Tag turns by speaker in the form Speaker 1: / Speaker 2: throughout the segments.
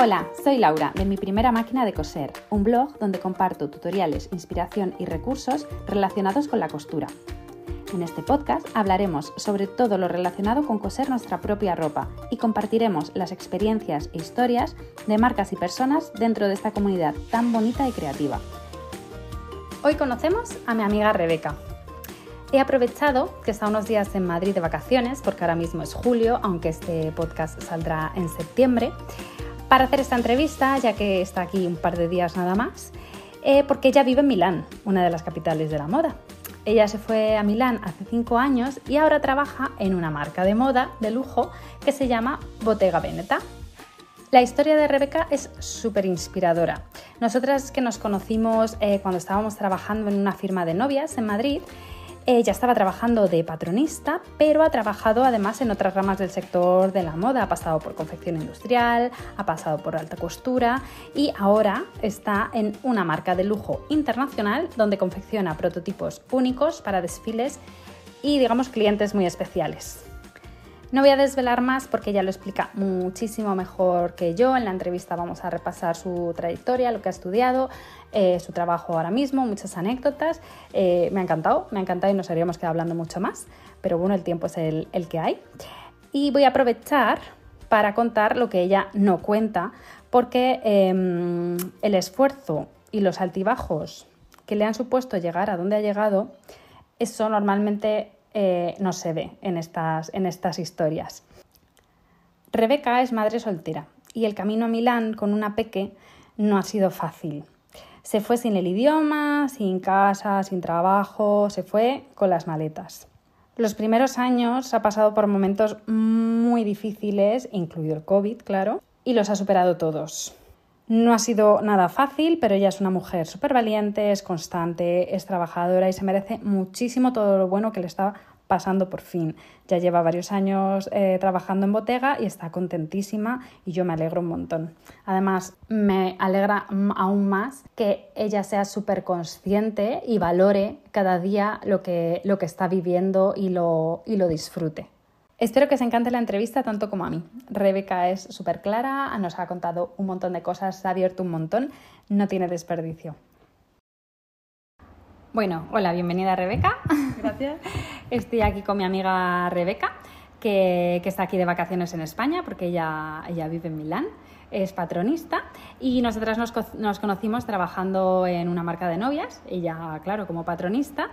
Speaker 1: Hola, soy Laura de Mi Primera Máquina de Coser, un blog donde comparto tutoriales, inspiración y recursos relacionados con la costura. En este podcast hablaremos sobre todo lo relacionado con coser nuestra propia ropa y compartiremos las experiencias e historias de marcas y personas dentro de esta comunidad tan bonita y creativa. Hoy conocemos a mi amiga Rebeca. He aprovechado que está unos días en Madrid de vacaciones, porque ahora mismo es julio, aunque este podcast saldrá en septiembre, para hacer esta entrevista, ya que está aquí un par de días nada más, eh, porque ella vive en Milán, una de las capitales de la moda. Ella se fue a Milán hace cinco años y ahora trabaja en una marca de moda de lujo que se llama Bottega Veneta. La historia de Rebeca es súper inspiradora. Nosotras que nos conocimos eh, cuando estábamos trabajando en una firma de novias en Madrid, ella estaba trabajando de patronista, pero ha trabajado además en otras ramas del sector de la moda. Ha pasado por confección industrial, ha pasado por alta costura y ahora está en una marca de lujo internacional donde confecciona prototipos únicos para desfiles y digamos clientes muy especiales. No voy a desvelar más porque ella lo explica muchísimo mejor que yo. En la entrevista vamos a repasar su trayectoria, lo que ha estudiado, eh, su trabajo ahora mismo, muchas anécdotas. Eh, me ha encantado, me ha encantado y nos habríamos quedado hablando mucho más, pero bueno, el tiempo es el, que hay. Y voy a aprovechar para contar lo que ella no cuenta, porque em, el esfuerzo y los altibajos que le han supuesto llegar a donde ha llegado, eso normalmente eh, no se ve en estas, en estas historias. Rebeca es madre soltera y el camino a Milán con una peque no ha sido fácil. Se fue sin el idioma, sin casa, sin trabajo, se fue con las maletas. Los primeros años ha pasado por momentos muy difíciles, incluido el COVID, claro, y los ha superado todos. No ha sido nada fácil, pero ella es una mujer súper valiente, es constante, es trabajadora y se merece muchísimo todo lo bueno que le está pasando por fin. Ya lleva varios años eh, trabajando en Botega y está contentísima y yo me alegro un montón. Además, me alegra aún más que ella sea súper consciente y valore cada día lo que, lo que está viviendo y lo, y lo disfrute. Espero que os encante la entrevista tanto como a mí. Rebeca es súper clara, nos ha contado un montón de cosas, se ha abierto un montón, no tiene desperdicio. Bueno, hola, bienvenida Rebeca.
Speaker 2: Gracias.
Speaker 1: Estoy aquí con mi amiga Rebeca, que, está aquí de vacaciones en España porque ella, ella vive en Milán es patronista y nosotras nos, nos, conocimos trabajando en una marca de novias, ella, claro, como patronista,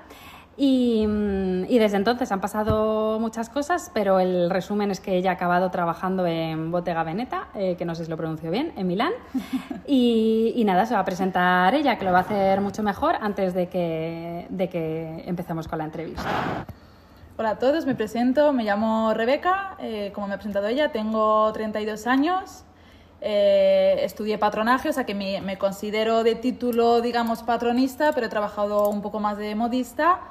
Speaker 1: Mm, y, desde entonces han pasado muchas cosas, pero el resumen es que ella ha acabado trabajando en Bottega Veneta, eh, que no sé si lo pronuncio bien, en Milán. Y, nada, se va a presentar ella, que lo va a hacer mucho mejor antes de que, de que empecemos con la entrevista.
Speaker 2: Hola a todos, me presento, me llamo Rebeca, eh, como me ha presentado ella, tengo 32 años, eh, estudié patronaje, o sea que me, me, considero de título, digamos, patronista, pero he trabajado un poco más de modista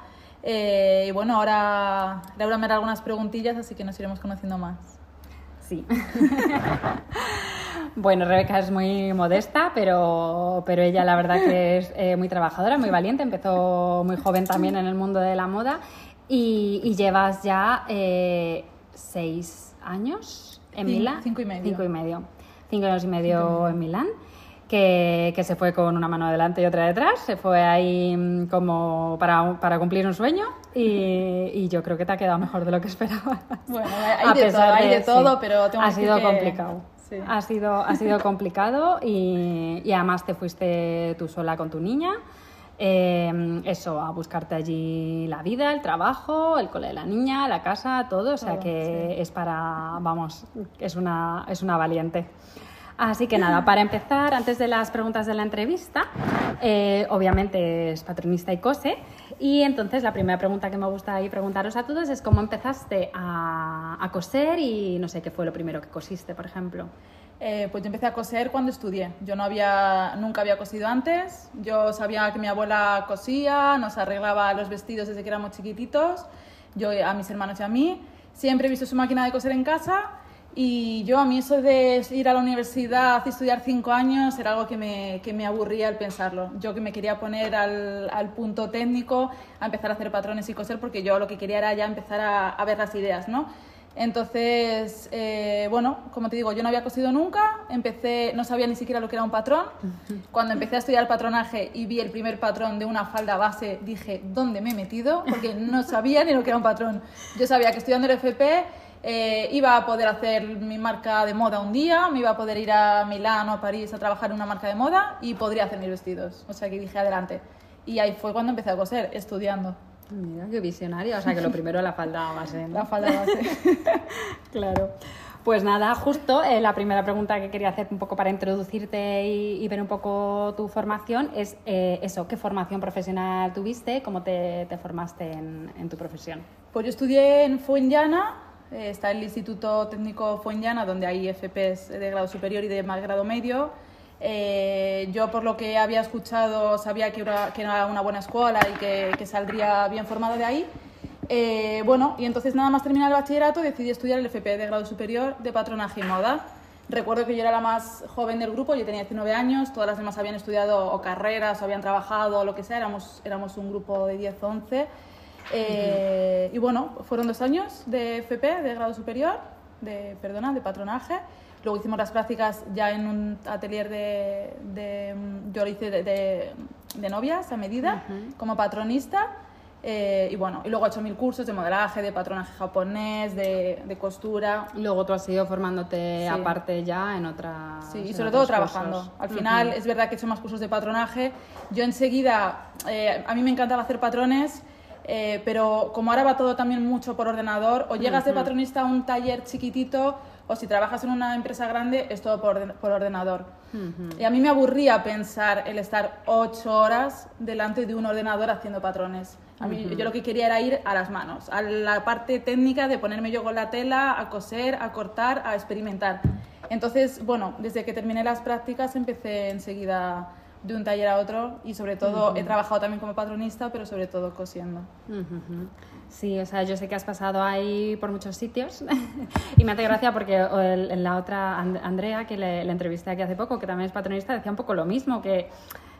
Speaker 2: eh, y bueno, ahora Laura me hará algunas preguntillas, así que nos iremos conociendo más.
Speaker 1: Sí. bueno, Rebeca es muy modesta, pero, pero ella la verdad que es eh, muy trabajadora, muy valiente. Empezó muy joven también en el mundo de la moda y, llevas ya eh, seis años en Milán.
Speaker 2: Cinco y medio.
Speaker 1: Cinco y medio. Cinco años y medio en Milán que, se fue con una mano delante y otra detrás, se fue ahí mm, como para, para cumplir un sueño y, yo creo que te ha quedado mejor de lo que esperaba.
Speaker 2: Bueno, hay, de, todo, hay de todo, pero
Speaker 1: ha sido complicado. Ha, sido, ha sido complicado y, y, además te fuiste tú sola con tu niña. Em, eso, a buscarte allí la vida, el trabajo, el cole de la niña, la casa, todo. O sea que es para, vamos, es una, es una valiente. Así que nada, para empezar, antes de las preguntas de la entrevista, eh, obviamente es patronista y cose. Y entonces la primera pregunta que me gusta preguntaros a todos es cómo empezaste a, coser y no sé qué fue lo primero que cosiste, por ejemplo.
Speaker 2: Eh, pues yo empecé a coser cuando estudié. Yo no había, nunca había cosido antes. Yo sabía que mi abuela cosía, nos arreglaba los vestidos desde que éramos chiquititos, yo a mis hermanos y a mí. Siempre he visto su máquina de coser en casa y yo, a mí eso de ir a la universidad y estudiar cinco años era algo que me, que me aburría al pensarlo. Yo que me quería poner al, al, punto técnico, a empezar a hacer patrones y coser, porque yo lo que quería era ya empezar a, a ver las ideas, ¿no? Entonces, eh, bueno, como te digo, yo no había cosido nunca, empecé, no sabía ni siquiera lo que era un patrón. Cuando empecé a estudiar el patronaje y vi el primer patrón de una falda base, dije, ¿dónde me he metido? Porque no sabía ni lo que era un patrón. Yo sabía que estudiando el FP eh, iba a poder hacer mi marca de moda un día, me iba a poder ir a Milán o a París a trabajar en una marca de moda y podría hacer mis vestidos. O sea que dije, adelante. Y ahí fue cuando empecé a coser, estudiando.
Speaker 1: Mira, qué visionaria. O sea, que lo primero la falda base.
Speaker 2: La falda base.
Speaker 1: claro. Pues nada, justo eh, la primera pregunta que quería hacer un poco para introducirte y, ver un poco tu formación es eh, eso, ¿qué formación profesional tuviste? ¿Cómo te, formaste en, tu profesión?
Speaker 2: Pues yo estudié en Fuenllana, eh, está el Instituto Técnico Fuenllana, donde hay FPs de grado superior y de más grado medio. Eh, yo, por lo que había escuchado, sabía que era, una buena escuela y que, saldría bien formado de ahí. Eh, bueno, y entonces nada más terminar el bachillerato decidí estudiar el FP de grado superior de patronaje y moda. Recuerdo que yo era la más joven del grupo, yo tenía 19 años, todas las demás habían estudiado o carreras, o habían trabajado, lo que sea, éramos, éramos un grupo de 10 o 11. Eh, y bueno, fueron dos años de FP, de grado superior, de, perdona, de patronaje. Luego hicimos las prácticas ya en un atelier de, de yo lo hice de, de, novias a medida, como patronista. Eh, y bueno, y luego he hecho mil cursos de modelaje, de patronaje japonés, de, de costura.
Speaker 1: Luego tú has ido formándote aparte ya en otra
Speaker 2: Sí, y sobre todo trabajando. Al final es verdad que he hecho más cursos de patronaje. Yo enseguida, eh, a mí me encantaba hacer patrones. Eh, pero como ahora va todo también mucho por ordenador, o llegas de patronista a un taller chiquitito o si trabajas en una empresa grande, es todo por, por ordenador. Y a mí me aburría pensar el estar ocho horas delante de un ordenador haciendo patrones. A mí, Yo lo que quería era ir a las manos, a la parte técnica de ponerme yo con la tela, a coser, a cortar, a experimentar. Entonces, bueno, desde que terminé las prácticas empecé enseguida de un taller a otro y sobre todo he trabajado también como patronista, pero sobre todo cosiendo.
Speaker 1: Sí, o sea, yo sé que has pasado ahí por muchos sitios. Y me hace gracia porque la otra, Andrea, que le, le entrevisté aquí hace poco, que también es patronista, decía un poco lo mismo, que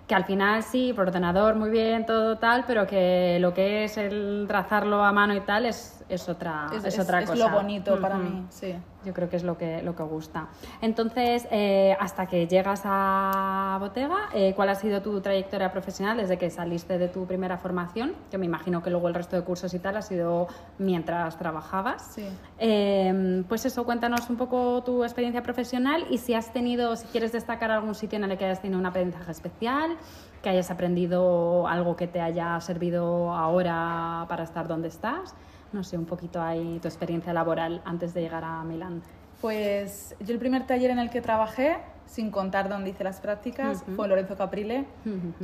Speaker 1: que al final sí, por ordenador muy bien, todo tal, pero que lo que es el trazarlo a mano y tal es, es otra, es, otra cosa.
Speaker 2: Es lo bonito para mí, sí.
Speaker 1: Yo creo que es lo que, lo que gusta. Entonces, eh, hasta que llegas a Botega, eh, ¿cuál ha sido tu trayectoria profesional desde que saliste de tu primera formación? Que me imagino que luego el resto de cursos y tal ha sido mientras trabajabas.
Speaker 2: Sí.
Speaker 1: Em, pues eso, cuéntanos un poco tu experiencia profesional y si has tenido, si quieres destacar algún sitio en el que hayas tenido un aprendizaje especial, que hayas aprendido algo que te haya servido ahora para estar donde estás no sé, un poquito ahí tu experiencia laboral antes de llegar a Milán.
Speaker 2: Pues yo el primer taller en el que trabajé, sin contar dónde hice las prácticas, fue Lorenzo Caprile.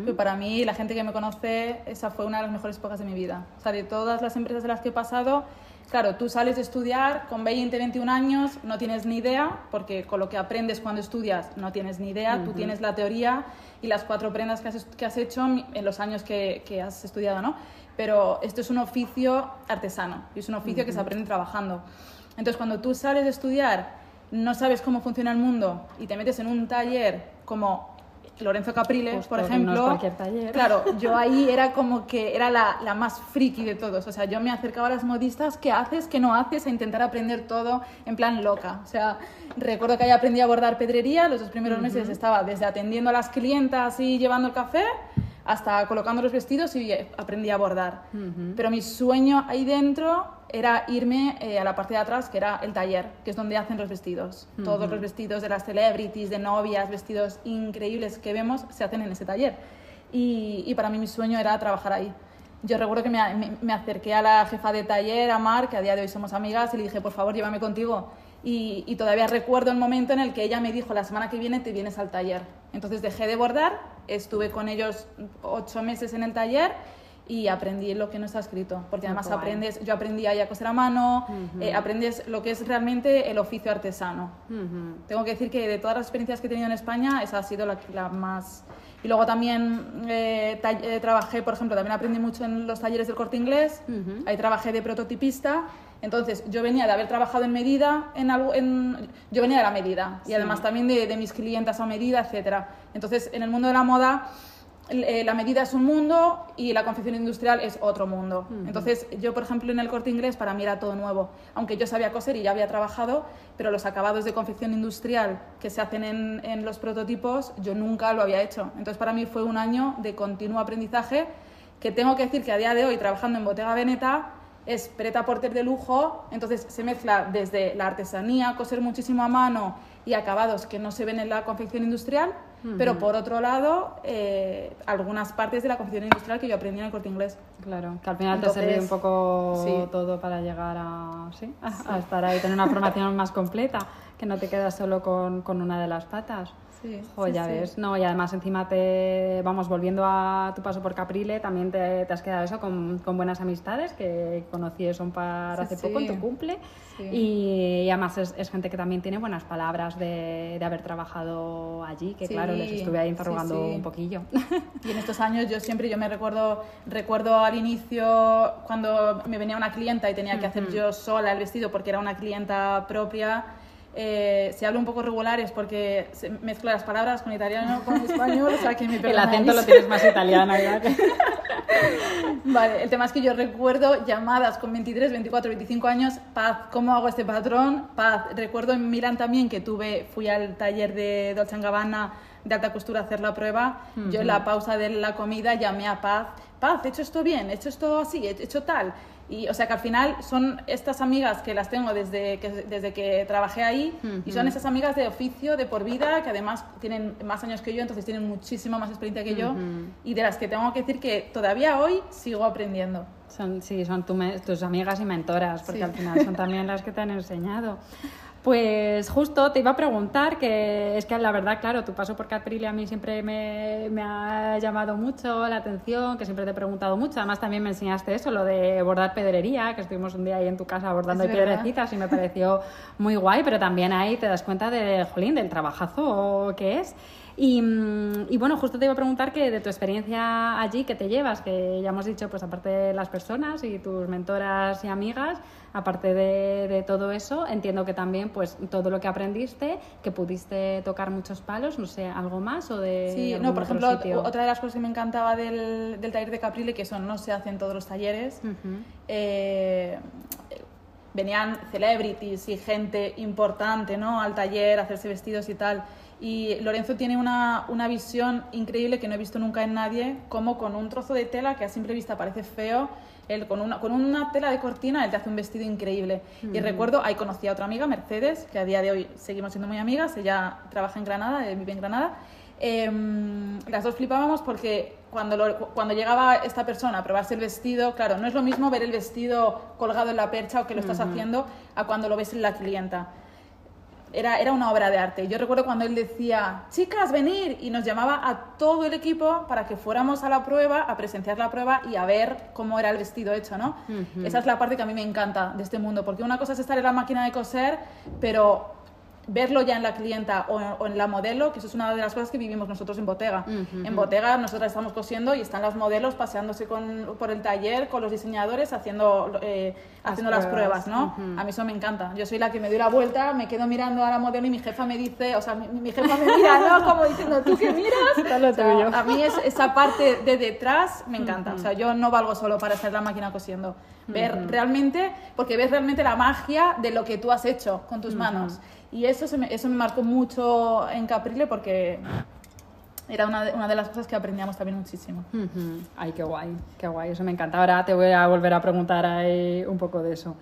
Speaker 2: que para mí, la gente que me conoce, esa fue una de las mejores épocas de mi vida. O sea, de todas las empresas de las que he pasado, claro, tú sales de estudiar con 20, 21 años, no tienes ni idea, porque con lo que aprendes cuando estudias no tienes ni idea, tú tienes la teoría y las cuatro prendas que has, que has hecho en los años que, que has estudiado, ¿no? Pero esto es un oficio artesano y es un oficio que se aprende trabajando. Entonces, cuando tú sales de estudiar, no sabes cómo funciona el mundo y te metes en un taller como Lorenzo Capriles, por ejemplo,
Speaker 1: taller.
Speaker 2: claro, yo ahí era como que era la, la, más friki de todos. O sea, yo me acercaba a las modistas, ¿qué haces, qué no haces? A intentar aprender todo en plan loca. O sea, recuerdo que ahí aprendí a bordar pedrería. Los dos primeros meses estaba desde atendiendo a las clientas y llevando el café hasta colocando los vestidos y aprendí a bordar. Pero mi sueño ahí dentro era irme eh, a la parte de atrás, que era el taller, que es donde hacen los vestidos. Todos los vestidos de las celebrities, de novias, vestidos increíbles que vemos, se hacen en ese taller. Y, para mí mi sueño era trabajar ahí. Yo recuerdo que me, me, acerqué a la jefa de taller, a Mar, que a día de hoy somos amigas, y le dije, por favor, llévame contigo. Y, y, todavía recuerdo el momento en el que ella me dijo, la semana que viene te vienes al taller. Entonces dejé de bordar estuve con ellos ocho meses en el taller y aprendí lo que no está escrito, porque además aprendes, yo aprendí ahí a coser a mano, eh, aprendes lo que es realmente el oficio artesano. Tengo que decir que de todas las experiencias que he tenido en España, esa ha sido la, la más... Y luego también eh, eh, trabajé, por ejemplo, también aprendí mucho en los talleres del corte inglés, ahí trabajé de prototipista, entonces yo venía de haber trabajado en medida, en algo, en, yo venía de la medida y además también de, de mis clientas a medida, etcétera. Entonces en el mundo de la moda eh, la medida es un mundo y la confección industrial es otro mundo. Entonces, yo, por ejemplo, en el corte inglés para mí era todo nuevo. Aunque yo sabía coser y ya había trabajado, pero los acabados de confección industrial que se hacen en, en los prototipos, yo nunca lo había hecho. Entonces, para mí fue un año de continuo aprendizaje que tengo que decir que a día de hoy, trabajando en Bottega Veneta, es preta porter de lujo, entonces se mezcla desde la artesanía, coser muchísimo a mano y acabados que no se ven en la confección industrial, pero por otro lado, eh, algunas partes de la confección industrial que yo aprendí en el corte inglés.
Speaker 1: Claro, que al final te sirve un poco todo para llegar a, ¿sí? a, estar ahí, tener una formación más completa, que no te quedas solo con, con una de las patas.
Speaker 2: Sí,
Speaker 1: ya ves. No, y además encima te, vamos, volviendo a tu paso por Caprile, también te, te has quedado eso con, con, buenas amistades que conocí son para hace poco en tu cumple. Y, además es, es, gente que también tiene buenas palabras de, de haber trabajado allí, que claro, les estuve ahí interrogando un poquillo.
Speaker 2: Y en estos años yo siempre, yo me recuerdo, recuerdo al inicio cuando me venía una clienta y tenía que hacer yo sola el vestido porque era una clienta propia eh, si hablo un poco regular es porque mezclo las palabras con italiano, con español, o sea que
Speaker 1: El acento lo tienes más italiano, ¿verdad?
Speaker 2: vale, el tema es que yo recuerdo llamadas con 23, 24, 25 años, Paz, ¿cómo hago este patrón? Paz, recuerdo en Milán también que tuve, fui al taller de Dolce Gabbana de alta costura a hacer la prueba, yo en la pausa de la comida llamé a Paz, Paz, he hecho esto bien, he hecho esto así, he hecho tal, y, o sea, que al final son estas amigas que las tengo desde que, desde que trabajé ahí y son esas amigas de oficio, de por vida, que además tienen más años que yo, entonces tienen muchísima más experiencia que yo y de las que tengo que decir que todavía hoy sigo aprendiendo.
Speaker 1: Son, sí, son tus amigas y mentoras, porque al final son también las que te han enseñado. Pues justo te iba a preguntar, que es que la verdad, claro, tu paso por Caprilia a mí siempre me, me, ha llamado mucho la atención, que siempre te he preguntado mucho. Además, también me enseñaste eso, lo de bordar pedrería, que estuvimos un día ahí en tu casa bordando piedrecitas y me pareció muy guay, pero también ahí te das cuenta de, jolín, del trabajazo que es. Y, y, bueno, justo te iba a preguntar que de tu experiencia allí, que te llevas? Que ya hemos dicho, pues aparte de las personas y tus mentoras y amigas, aparte de, de, todo eso, entiendo que también pues todo lo que aprendiste, que pudiste tocar muchos palos, no sé, algo más o de...
Speaker 2: Sí, no, por ejemplo, otra de las cosas que me encantaba del, del, taller de Caprile, que son no se hacen todos los talleres, eh, venían celebrities y gente importante ¿no? al taller a hacerse vestidos y tal. Y Lorenzo tiene una, una, visión increíble que no he visto nunca en nadie, como con un trozo de tela que a simple vista parece feo, él con una, con una tela de cortina, él te hace un vestido increíble. Y recuerdo, ahí conocí a otra amiga, Mercedes, que a día de hoy seguimos siendo muy amigas, ella trabaja en Granada, vive en Granada. Em, las dos flipábamos porque cuando, cuando llegaba esta persona a probarse el vestido, claro, no es lo mismo ver el vestido colgado en la percha o que lo estás haciendo a cuando lo ves en la clienta era, era una obra de arte. Yo recuerdo cuando él decía, chicas, venir, y nos llamaba a todo el equipo para que fuéramos a la prueba, a presenciar la prueba y a ver cómo era el vestido hecho, ¿no? Esa es la parte que a mí me encanta de este mundo, porque una cosa es estar en la máquina de coser, pero verlo ya en la clienta o, en la modelo, que eso es una de las cosas que vivimos nosotros en Botega. En Botega nosotros estamos cosiendo y están las modelos paseándose con, por el taller con los diseñadores haciendo, eh, las haciendo pruebas. las pruebas, ¿no? A mí eso me encanta. Yo soy la que me doy la vuelta, me quedo mirando a la modelo y mi jefa me dice, o sea, mi, jefa me mira, ¿no? Como diciendo, ¿tú qué miras? a mí es, esa parte de detrás me encanta. O sea, yo no valgo solo para en la máquina cosiendo. Ver realmente, porque ves realmente la magia de lo que tú has hecho con tus manos. Y eso, se me, eso me marcó mucho en Caprile porque era una de, una de las cosas que aprendíamos también muchísimo.
Speaker 1: Ay, qué guay, qué guay, eso me encanta. Ahora te voy a volver a preguntar ahí un poco de eso.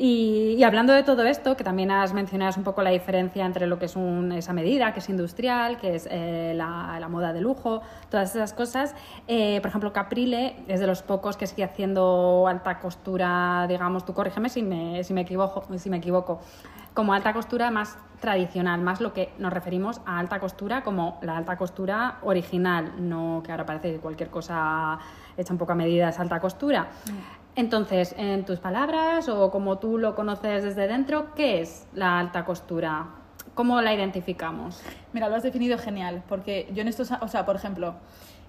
Speaker 1: Y, hablando de todo esto, que también has mencionado un poco la diferencia entre lo que es esa medida, que es industrial, que es eh, la, moda de lujo, todas esas cosas. Eh, por ejemplo, Caprile es de los pocos que sigue haciendo alta costura, digamos, tú corrígeme si me, si me, equivoco, si me equivoco, como alta costura más tradicional, más lo que nos referimos a alta costura como la alta costura original, no que ahora parece que cualquier cosa hecha un poco a medida es alta costura. Mm. Entonces, en tus palabras o como tú lo conoces desde dentro, ¿qué es la alta costura? ¿Cómo la identificamos?
Speaker 2: Mira, lo has definido genial, porque yo en estos, o sea, por ejemplo,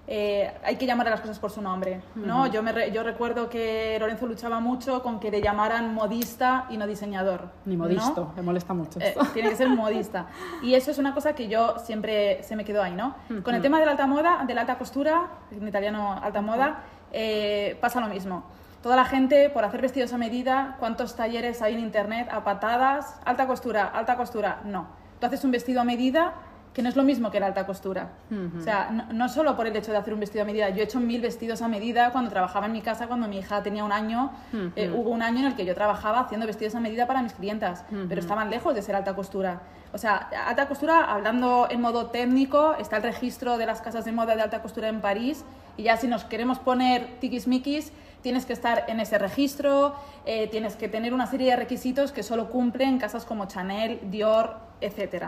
Speaker 2: eh, hay que llamar a las cosas por su nombre, ¿no? yo, me yo recuerdo que Lorenzo luchaba mucho con que le llamaran modista y no diseñador.
Speaker 1: Ni modisto, me molesta mucho.
Speaker 2: Eh, tiene que ser modista. Y eso es una cosa que yo siempre se me quedó ahí, ¿no? Con el tema de la alta moda, de la alta costura, en italiano alta moda, eh, pasa lo mismo. Toda la gente, por hacer vestidos a medida, ¿cuántos talleres hay en internet a patadas? Alta costura, alta costura. No. Tú haces un vestido a medida que no es lo mismo que la alta costura. O sea, no, solo por el hecho de hacer un vestido a medida. Yo he hecho mil vestidos a medida cuando trabajaba en mi casa, cuando mi hija tenía un año. Eh, hubo un año en el que yo trabajaba haciendo vestidos a medida para mis clientas, pero estaban lejos de ser alta costura. O sea, alta costura, hablando en modo técnico, está el registro de las casas de moda de alta costura en París y ya si nos queremos poner tiquismiquis, tienes que estar en ese registro, eh, tienes que tener una serie de requisitos que solo cumplen casas como Chanel, Dior, etc.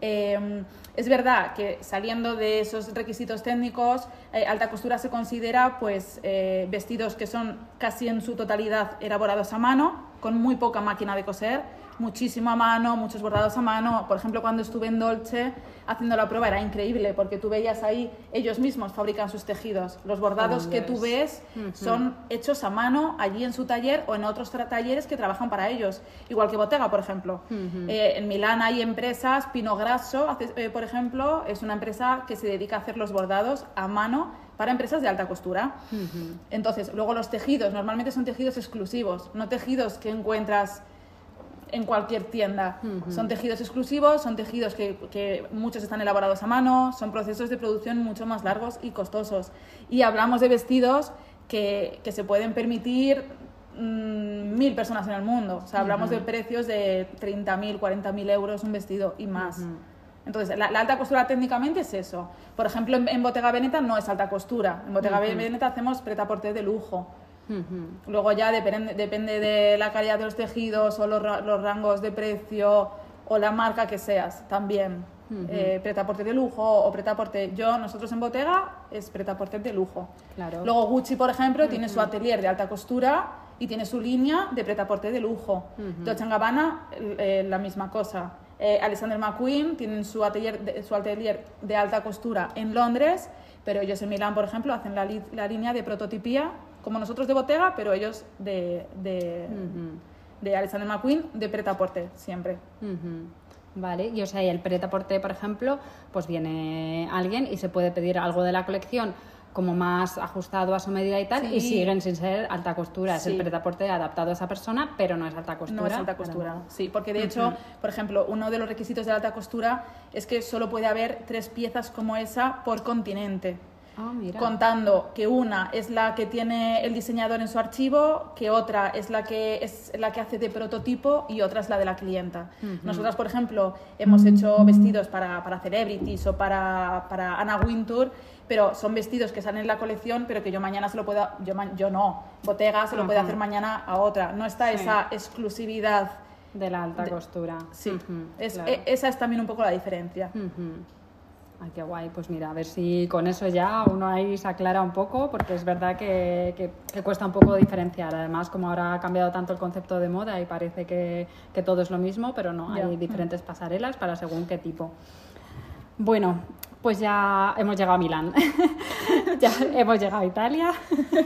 Speaker 2: Em, es verdad que saliendo de esos requisitos técnicos, eh, alta costura se considera pues, eh, vestidos que son casi en su totalidad elaborados a mano, con muy poca máquina de coser muchísimo a mano, muchos bordados a mano. Por ejemplo, cuando estuve en Dolce haciendo la prueba era increíble porque tú veías ahí, ellos mismos fabrican sus tejidos. Los bordados que tú ves son hechos a mano allí en su taller o en otros talleres que trabajan para ellos. Igual que Bottega, por ejemplo. Eh, en Milán hay empresas, Pino Grasso, eh, por ejemplo, es una empresa que se dedica a hacer los bordados a mano para empresas de alta costura. Entonces, luego los tejidos, normalmente son tejidos exclusivos, no tejidos que encuentras en cualquier tienda. Son tejidos exclusivos, son tejidos que, muchos están elaborados a mano, son procesos de producción mucho más largos y costosos. Y hablamos de vestidos que, se pueden permitir mm, mil personas en el mundo. O sea, hablamos de precios de 30.000, 40.000 euros un vestido y más. Entonces, la, alta costura técnicamente es eso. Por ejemplo, en, Bottega Veneta no es alta costura. En Bottega Veneta hacemos pretaporte de lujo. Luego ya depende, depende de la calidad de los tejidos o los, los, rangos de precio o la marca que seas también. Eh, pretaporte de lujo o pretaporte. Yo, nosotros en Bottega es pretaporte de lujo.
Speaker 1: Claro.
Speaker 2: Luego Gucci, por ejemplo, tiene su atelier de alta costura y tiene su línea de pretaporte de lujo. Dolce Gabbana, eh, la misma cosa. Eh, Alexander McQueen tienen su atelier, de, su atelier de alta costura en Londres, pero ellos en Milán, por ejemplo, hacen la, la línea de prototipía como nosotros de Bottega, pero ellos de, de, de Alexander McQueen de Pretaporte, siempre.
Speaker 1: Vale, y o sea, y el Pretaporte, por ejemplo, pues viene alguien y se puede pedir algo de la colección como más ajustado a su medida y tal, y siguen sin ser alta costura. Es el pretaporte adaptado a esa persona, pero no es alta costura.
Speaker 2: No es alta costura, sí, porque de hecho, por ejemplo, uno de los requisitos de alta costura es que solo puede haber tres piezas como esa por continente.
Speaker 1: Ah,
Speaker 2: contando que una es la que tiene el diseñador en su archivo, que otra es la que, es la que hace de prototipo y otra es la de la clienta. Nosotras, por ejemplo, hemos hecho vestidos para, para celebrities o para, para Anna Wintour, pero son vestidos que salen en la colección, pero que yo mañana se lo pueda, yo, yo no, Bottega se lo puede hacer mañana a otra. No está esa exclusividad.
Speaker 1: De la alta costura.
Speaker 2: Sí, es, e, esa es también un poco la diferencia.
Speaker 1: Ay, qué guay. Pues mira, a ver si con eso ya uno ahí se aclara un poco, porque es verdad que, que, cuesta un poco diferenciar. Además, como ahora ha cambiado tanto el concepto de moda y parece que, que todo es lo mismo, pero no, hay diferentes pasarelas para según qué tipo. Bueno, pues ya hemos llegado a Milán, ya hemos llegado a Italia.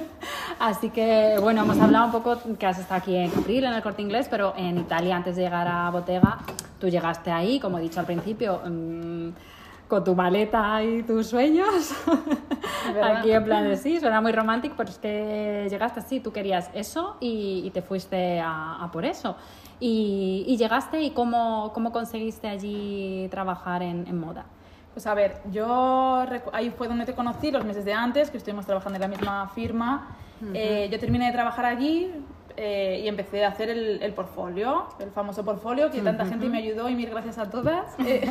Speaker 1: Así que, bueno, hemos hablado un poco que has estado aquí en Caprile, en el corte inglés, pero en Italia, antes de llegar a Bottega, tú llegaste ahí, como he dicho al principio. Mm, con tu maleta y tus sueños. Aquí en plan de sí, suena muy romántico, pero es que llegaste así, tú querías eso y, te fuiste a, por eso. Y, llegaste y cómo, cómo, conseguiste allí trabajar en, moda.
Speaker 2: Pues a ver, yo ahí fue donde te conocí los meses de antes, que estuvimos trabajando en la misma firma. Eh, yo terminé de trabajar allí, eh, y empecé a hacer el, el, portfolio, el famoso portfolio, que tanta gente me ayudó y mil gracias a todas. Eh,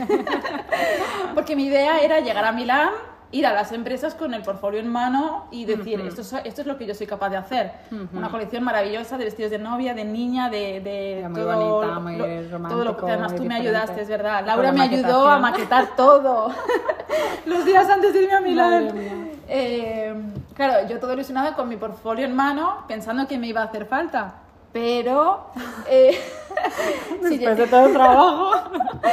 Speaker 2: porque mi idea era llegar a Milán, ir a las empresas con el portfolio en mano y decir, esto, es, esto es lo que yo soy capaz de hacer. Una colección maravillosa de vestidos de novia, de niña, de, de
Speaker 1: muy todo, bonita, muy romántico,
Speaker 2: todo lo que además tú me ayudaste, es verdad. Laura me ayudó a maquetar todo los días antes de irme a Milán. Eh, claro, yo todo ilusionada con mi portfolio en mano, pensando que me iba a hacer falta. Pero, eh,
Speaker 1: Después de todo el trabajo.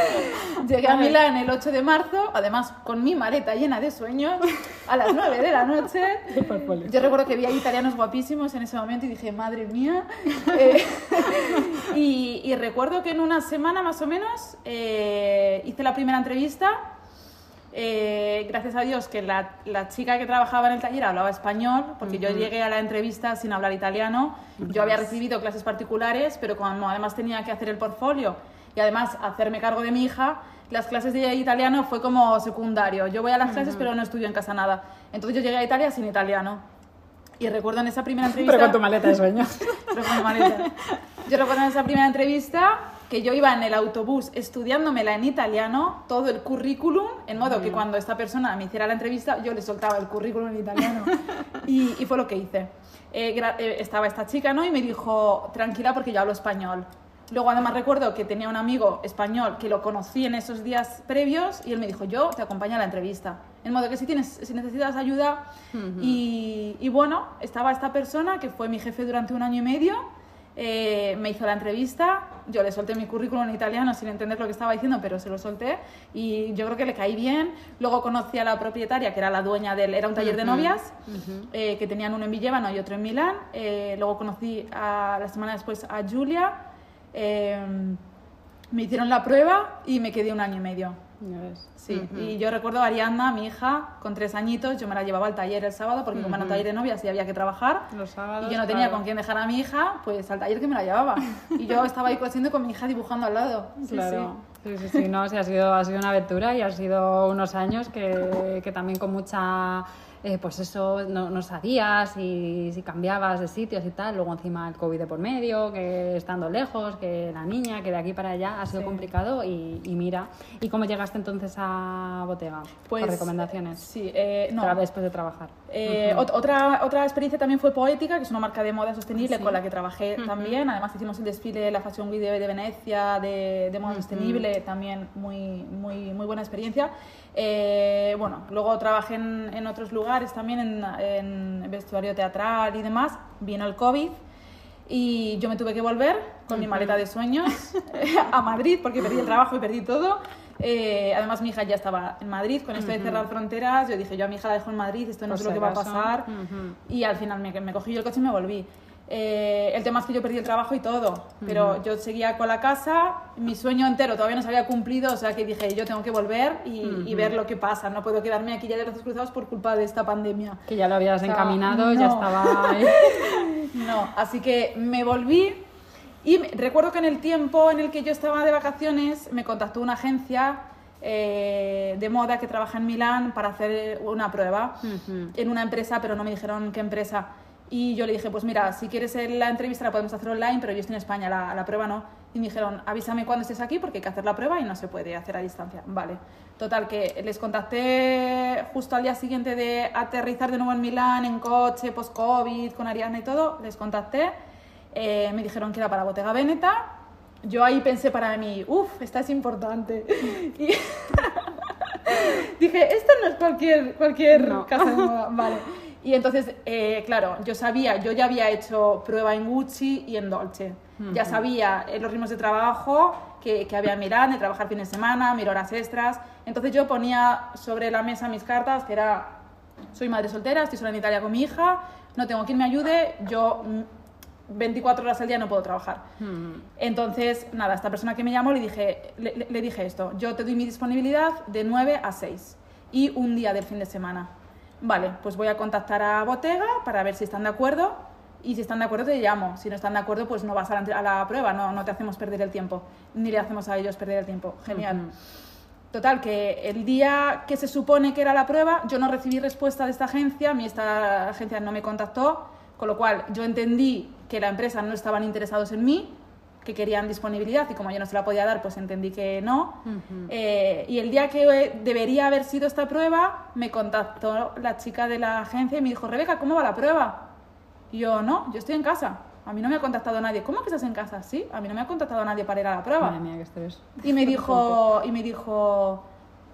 Speaker 2: Llegué a Milán el 8 de marzo, además con mi maleta llena de sueños, a las 9 de la noche. Yo recuerdo que vi a italianos guapísimos en ese momento y dije, madre mía. Eh, y, y recuerdo que en una semana más o menos eh, hice la primera entrevista. Eh, gracias a Dios que la, la chica que trabajaba en el taller hablaba español, porque yo llegué a la entrevista sin hablar italiano. Yo había recibido clases particulares, pero como además tenía que hacer el portfolio y además hacerme cargo de mi hija, las clases de italiano fue como secundario. Yo voy a las clases, pero no estudio en casa nada. Entonces yo llegué a Italia sin italiano. Y recuerdo en esa primera entrevista...
Speaker 1: Pero con tu maleta de sueños.
Speaker 2: Pero con mi maleta. Yo recuerdo en esa primera entrevista que yo iba en el autobús estudiándomela en italiano, todo el currículum, en modo que cuando esta persona me hiciera la entrevista, yo le soltaba el currículum en italiano. Y, y fue lo que hice. Eh, eh, estaba esta chica, ¿no? Y me dijo, tranquila porque yo hablo español. Luego además recuerdo que tenía un amigo español que lo conocí en esos días previos y él me dijo, yo te acompaño a la entrevista. En modo que si, tienes, si necesitas ayuda. y, y bueno, estaba esta persona que fue mi jefe durante un año y medio, eh, me hizo la entrevista, yo le solté mi currículum en italiano sin entender lo que estaba diciendo, pero se lo solté y yo creo que le caí bien. Luego conocí a la propietaria, que era la dueña del, era un taller de novias, eh, que tenían uno en Villevano y otro en Milán. Eh, luego conocí a, la semana después a Julia. eh, me hicieron la prueba y me quedé un año y medio.
Speaker 1: Ya ves.
Speaker 2: Sí, y yo recuerdo a Ariadna, mi hija, con tres añitos, yo me la llevaba al taller el sábado porque como era un taller de novias y había que trabajar.
Speaker 1: Los sábados,
Speaker 2: y yo no tenía
Speaker 1: claro.
Speaker 2: con quién dejar a mi hija, pues al taller que me la llevaba. Y yo estaba ahí cosiendo con mi hija dibujando al lado. Sí,
Speaker 1: Claro. Sí, sí, sí, no, sí, ha sido, ha sido una aventura y ha sido unos años que, que también con mucha, eh, pues eso, no, no sabías si, si cambiabas de sitios y tal, luego encima el COVID de por medio, que estando lejos, que la niña, que de aquí para allá ha sido
Speaker 2: Sí.
Speaker 1: complicado y, y mira, ¿y cómo llegaste entonces a Botega?
Speaker 2: Pues,
Speaker 1: Por recomendaciones.
Speaker 2: Sí, eh, no.
Speaker 1: Después de trabajar.
Speaker 2: Eh, ot- otra, otra experiencia también fue Poética, que es una marca de moda sostenible
Speaker 1: Sí.
Speaker 2: con la que trabajé también. Además hicimos el desfile de la Fashion Week de, de Venecia de, de moda sostenible, también muy, muy, muy buena experiencia. Eh, bueno, luego trabajé en, en otros lugares también, en, en vestuario teatral y demás. Vino el COVID y yo me tuve que volver con mi maleta de sueños a Madrid porque perdí el trabajo y perdí todo. Eh, además, mi hija ya estaba en Madrid. Con esto de cerrar fronteras, yo dije, yo a mi hija la dejo en Madrid, esto no
Speaker 1: Por si
Speaker 2: lo que va a pasar. Y al final me, me cogí yo el coche y me volví. Eh, el tema es que yo perdí el trabajo y todo, pero yo seguía con la casa, mi sueño entero todavía no se había cumplido, o sea que dije, yo tengo que volver y, y ver lo que pasa, no puedo quedarme aquí ya de brazos cruzados por culpa de esta pandemia.
Speaker 1: Que ya lo habías
Speaker 2: O sea,
Speaker 1: encaminado, ya estaba.
Speaker 2: No, así que me volví y recuerdo que en el tiempo en el que yo estaba de vacaciones me contactó una agencia eh, de moda que trabaja en Milán para hacer una prueba en una empresa, pero no me dijeron qué empresa. Y yo le dije, pues mira, si quieres la entrevista la podemos hacer online, pero yo estoy en España, la, la prueba no. Y me dijeron, avísame cuando estés aquí porque hay que hacer la prueba y no se puede hacer a distancia. Vale. Total, que les contacté justo al día siguiente de aterrizar de nuevo en Milán, en coche, post-COVID, con Ariadna y todo. Les contacté, eh, me dijeron que era para Bottega Veneta. Yo ahí pensé para mí, uff, esta es importante. Y dije, esto no es cualquier, cualquier
Speaker 1: No.
Speaker 2: casa de moda. Vale. Y entonces, eh, claro, yo sabía, yo ya había hecho prueba en Gucci y en Dolce. Ya sabía eh, los ritmos de trabajo que, que había en Milán, de trabajar fines de semana, mis horas extras. Entonces yo ponía sobre la mesa mis cartas, que era, soy madre soltera, estoy sola en Italia con mi hija, no tengo quien me ayude, yo mm, 24 horas al día no puedo trabajar. Entonces, nada, esta persona que me llamó le dije, le- le dije esto, yo te doy mi disponibilidad de 9 a 6 y un día del fin de semana. Vale, pues voy a contactar a Bottega para ver si están de acuerdo y si están de acuerdo te llamo. Si no están de acuerdo, pues no vas a la, a la prueba, no, no te hacemos perder el tiempo, ni le hacemos a ellos perder el tiempo. Genial. Total, que el día que se supone que era la prueba, yo no recibí respuesta de esta agencia, a mí esta agencia no me contactó, con lo cual yo entendí que la empresa no estaban interesados en mí, que querían disponibilidad y como yo no se la podía dar, pues entendí que no. Eh, y el día que debería haber sido esta prueba, me contactó la chica de la agencia y me dijo, Rebeca, ¿cómo va la prueba? Y yo, no, yo estoy en casa. A mí no me ha contactado nadie. ¿Cómo que estás en casa? Sí, a mí no me ha contactado nadie para ir a la prueba.
Speaker 1: Madre mía.
Speaker 2: Y me dijo, y me dijo,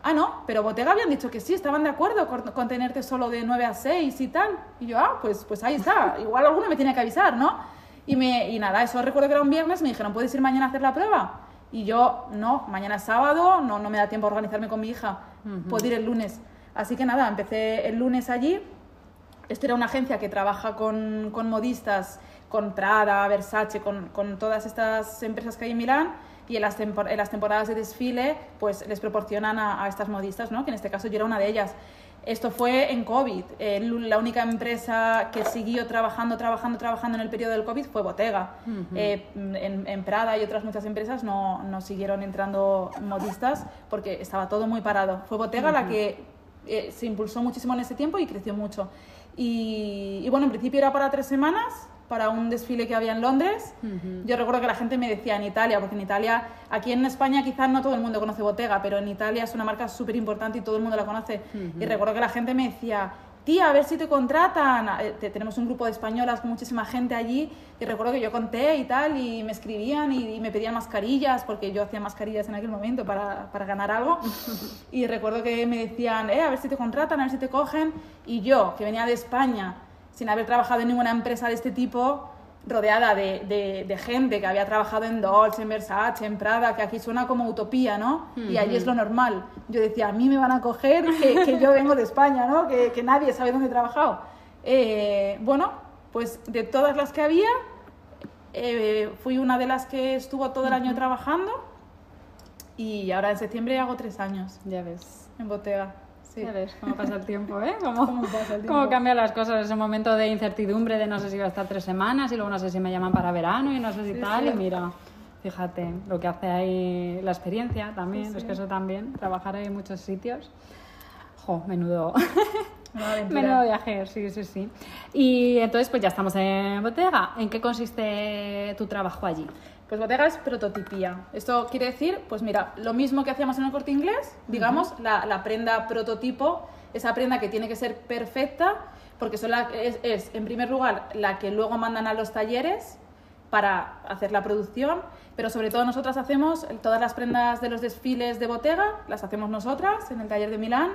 Speaker 2: ah, no, pero Bottega habían dicho que sí, estaban de acuerdo con, con tenerte solo de 9 a 6 y tal. Y yo, ah, pues, pues ahí está, igual alguno me tiene que avisar, ¿no? Y, me, y nada, eso recuerdo que era un viernes, me dijeron, ¿puedes ir mañana a hacer la prueba? Y yo, no, mañana es sábado, no, no me da tiempo a organizarme con mi hija, puedo ir el lunes. Así que nada, empecé el lunes allí. Esto era una agencia que trabaja con, con modistas, con Prada, Versace, con, con, todas estas empresas que hay en Milán y en las, en las temporadas de desfile pues les proporcionan a, a, estas modistas, ¿no? que en este caso yo era una de ellas. Esto fue en COVID. Eh, la única empresa que siguió trabajando, trabajando, trabajando en el periodo del COVID fue Bottega. Uh -huh. eh, en, en, Prada y otras muchas empresas no, no, siguieron entrando modistas porque estaba todo muy parado. Fue Bottega uh -huh. la que eh, se impulsó muchísimo en ese tiempo y creció mucho. Y, y, bueno, en principio era para tres semanas, para un desfile que había en Londres. Uh -huh. Yo recuerdo que la gente me decía en Italia, porque en Italia, aquí en España quizás no todo el mundo conoce Bottega, pero en Italia es una marca súper importante y todo el mundo la conoce. Uh -huh. Y recuerdo que la gente me decía, tía, a ver si te contratan. Eh, tenemos un grupo de españolas con muchísima gente allí y recuerdo que yo conté y tal y me escribían y, y me pedían mascarillas porque yo hacía mascarillas en aquel momento para, para ganar algo y recuerdo que me decían, eh, a ver si te contratan, a ver si te cogen y yo, que venía de España sin haber trabajado en ninguna empresa de este tipo, rodeada de, de, de, gente que había trabajado en Dolce, en Versace, en Prada, que aquí suena como utopía, ¿no? Y allí es lo normal. Yo decía, a mí me van a coger que, que yo vengo de España, ¿no? Que, que, nadie sabe dónde he trabajado. Eh, bueno, pues de todas las que había, eh, fui una de las que estuvo todo el año trabajando y ahora en septiembre hago tres años.
Speaker 1: Ya ves.
Speaker 2: En Bottega.
Speaker 1: Sí. Ya ves cómo pasa el tiempo, ¿eh? Cómo, ¿Cómo, pasa el tiempo? cómo cambian las cosas. Ese momento de incertidumbre de no sé si va a estar tres semanas y luego no sé si me llaman para verano y no sé si sí, tal. Sí. Y mira, fíjate lo que hace ahí la experiencia también. Es que eso también, trabajar en muchos sitios. Jo, menudo. Menudo viaje, sí, sí, sí. Y entonces, pues ya estamos en Bottega. ¿En qué consiste tu trabajo allí?
Speaker 2: Pues Bottega es prototipía. Esto quiere decir, pues mira, lo mismo que hacíamos en el corte inglés, digamos, uh -huh. la, la, prenda prototipo, esa prenda que tiene que ser perfecta, porque son la, es, es, en primer lugar, la que luego mandan a los talleres para hacer la producción, pero sobre todo nosotras hacemos todas las prendas de los desfiles de Bottega, las hacemos nosotras en el taller de Milán.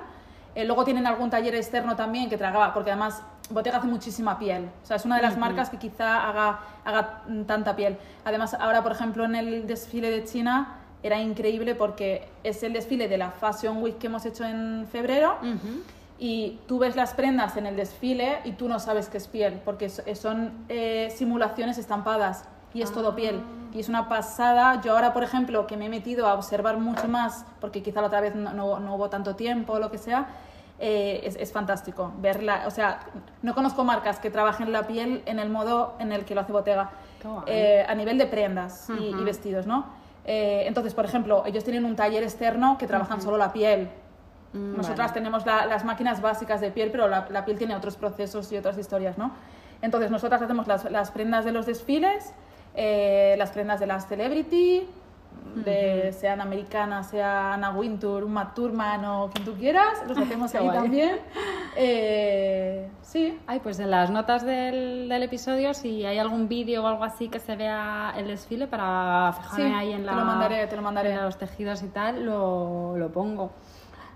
Speaker 2: Eh, luego tienen algún taller externo también que tragaba, porque además Bottega hace muchísima piel. O sea, es una de las uh -huh. marcas que quizá haga, haga tanta piel. Además, ahora, por ejemplo, en el desfile de China era increíble porque es el desfile de la Fashion Week que hemos hecho en febrero. Uh -huh. Y tú ves las prendas en el desfile y tú no sabes que es piel, porque son eh, simulaciones estampadas y es ah. todo piel. Y es una pasada. Yo ahora, por ejemplo, que me he metido a observar mucho más, porque quizá la otra vez no, no, no hubo tanto tiempo o lo que sea, eh, es, es, fantástico verla. O sea, no conozco marcas que trabajen la piel en el modo en el que lo hace Bottega, eh, a nivel de prendas uh -huh. y, y, vestidos, ¿no? Eh, entonces, por ejemplo, ellos tienen un taller externo que trabajan uh -huh. solo la piel. Mm, Nosotras vale. tenemos la, las máquinas básicas de piel, pero la, la, piel tiene otros procesos y otras historias, ¿no? Entonces, nosotras hacemos las, las prendas de los desfiles, eh, las prendas de las celebrity, de, uh -huh. sean americanas, sea Anna Wintour, Uma Thurman o quien tú quieras, los hacemos ahí guay. también. Eh, sí.
Speaker 1: Ay, pues en las notas del, del episodio, si hay algún vídeo o algo así que se vea el desfile para fijarme
Speaker 2: sí,
Speaker 1: ahí en, la,
Speaker 2: te lo mandaré, te lo mandaré.
Speaker 1: en los tejidos y tal, lo, lo pongo.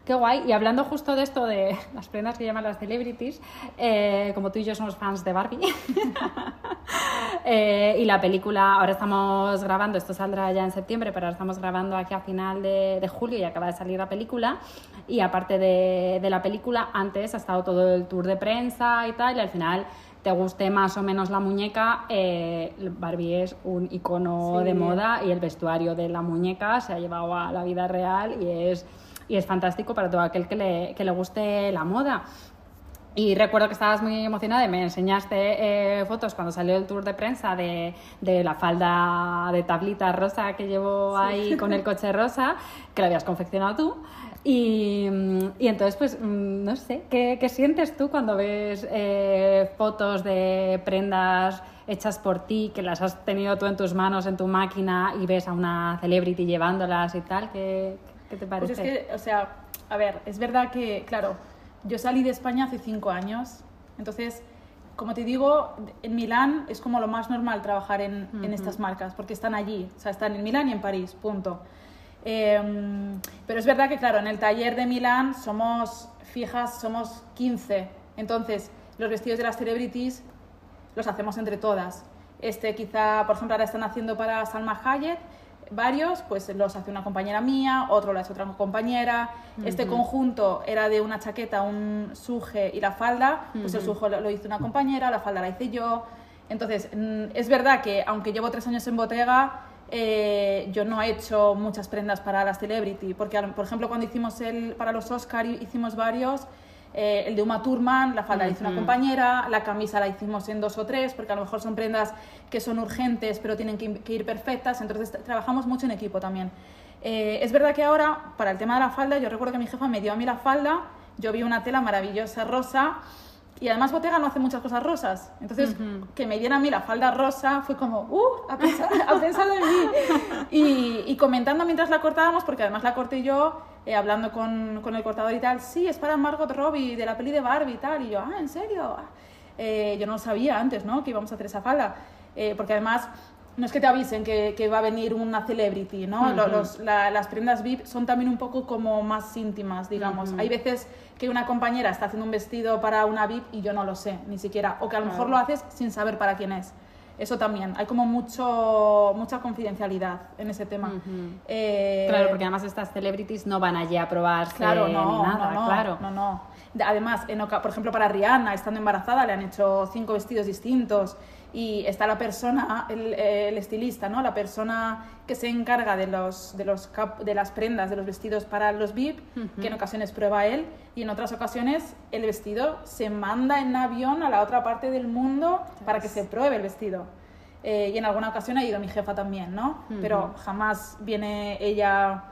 Speaker 1: Qué guay. Y hablando justo de esto, de las prendas que llaman las celebrities, eh, como tú y yo somos fans de Barbie, eh, y la película, ahora estamos grabando, esto saldrá ya en septiembre, pero ahora estamos grabando aquí a final de, de julio y acaba de salir la película. Y aparte de, de, la película, antes ha estado todo el tour de prensa y tal, y al final te guste más o menos la muñeca, eh, Barbie es un icono sí. de moda y el vestuario de la muñeca se ha llevado a la vida real y es y es fantástico para todo aquel que le, que le guste la moda. Y recuerdo que estabas muy emocionada y me enseñaste eh, fotos cuando salió el tour de prensa de, de, la falda de tablita rosa que llevo sí. ahí con el coche rosa, que la habías confeccionado tú. Y, y entonces, pues, mm, no sé, ¿qué, qué sientes tú cuando ves eh, fotos de prendas hechas por ti, que las has tenido tú en tus manos, en tu máquina, y ves a una celebrity llevándolas y tal? ¿Qué, qué te parece?
Speaker 2: Pues es que, o sea, a ver, es verdad que, claro, yo salí de España hace cinco años, entonces, como te digo, en Milán es como lo más normal trabajar en, uh -huh. en estas marcas, porque están allí, o sea, están en Milán y en París, punto. Eh, pero es verdad que, claro, en el taller de Milán somos fijas, somos 15, entonces los vestidos de las celebrities los hacemos entre todas. Este quizá, por ejemplo, ahora están haciendo para Salma Hayek varios, pues los hace una compañera mía, otro lo hace otra compañera. Este conjunto era de una chaqueta, un suje y la falda, pues el suje lo, hizo una compañera, la falda la hice yo. Entonces, mm, es verdad que aunque llevo tres años en Bottega, eh, yo no he hecho muchas prendas para las celebrity, porque por ejemplo cuando hicimos el, para los Oscar hicimos varios, eh, el de Uma Thurman, la falda la hizo una compañera, la camisa la hicimos en dos o tres, porque a lo mejor son prendas que son urgentes pero tienen que, ir perfectas, entonces trabajamos mucho en equipo también. Eh, es verdad que ahora, para el tema de la falda, yo recuerdo que mi jefa me dio a mí la falda, yo vi una tela maravillosa rosa, y además Bottega no hace muchas cosas rosas. Entonces, que me diera a mí la falda rosa fue como, ¡uh! Ha pensado, en mí. Y, y, comentando mientras la cortábamos, porque además la corté yo, eh, hablando con, con, el cortador y tal, sí, es para Margot Robbie de la peli de Barbie y tal. Y yo, ah, ¿en serio? Eh, yo no sabía antes, ¿no? Que íbamos a hacer esa falda. Eh, porque además no es que te avisen que, que, va a venir una celebrity, ¿no? Los, las prendas VIP son también un poco como más íntimas, digamos. Hay veces que una compañera está haciendo un vestido para una VIP y yo no lo sé, ni siquiera. O que a lo mejor lo haces sin saber para quién es. Eso también, hay como mucho, mucha confidencialidad en ese tema.
Speaker 1: Eh, claro, porque además estas celebrities no van allí a probarse claro, no, ni nada,
Speaker 2: no,
Speaker 1: claro.
Speaker 2: No, no. Además, por ejemplo, para Rihanna, estando embarazada, le han hecho cinco vestidos distintos y está la persona, el, estilista, ¿no? la persona que se encarga de, los, de, los de las prendas, de los vestidos para los VIP, que en ocasiones prueba él y en otras ocasiones el vestido se manda en avión a la otra parte del mundo para que se pruebe el vestido. Eh, y en alguna ocasión ha ido mi jefa también, ¿no? Pero jamás viene ella...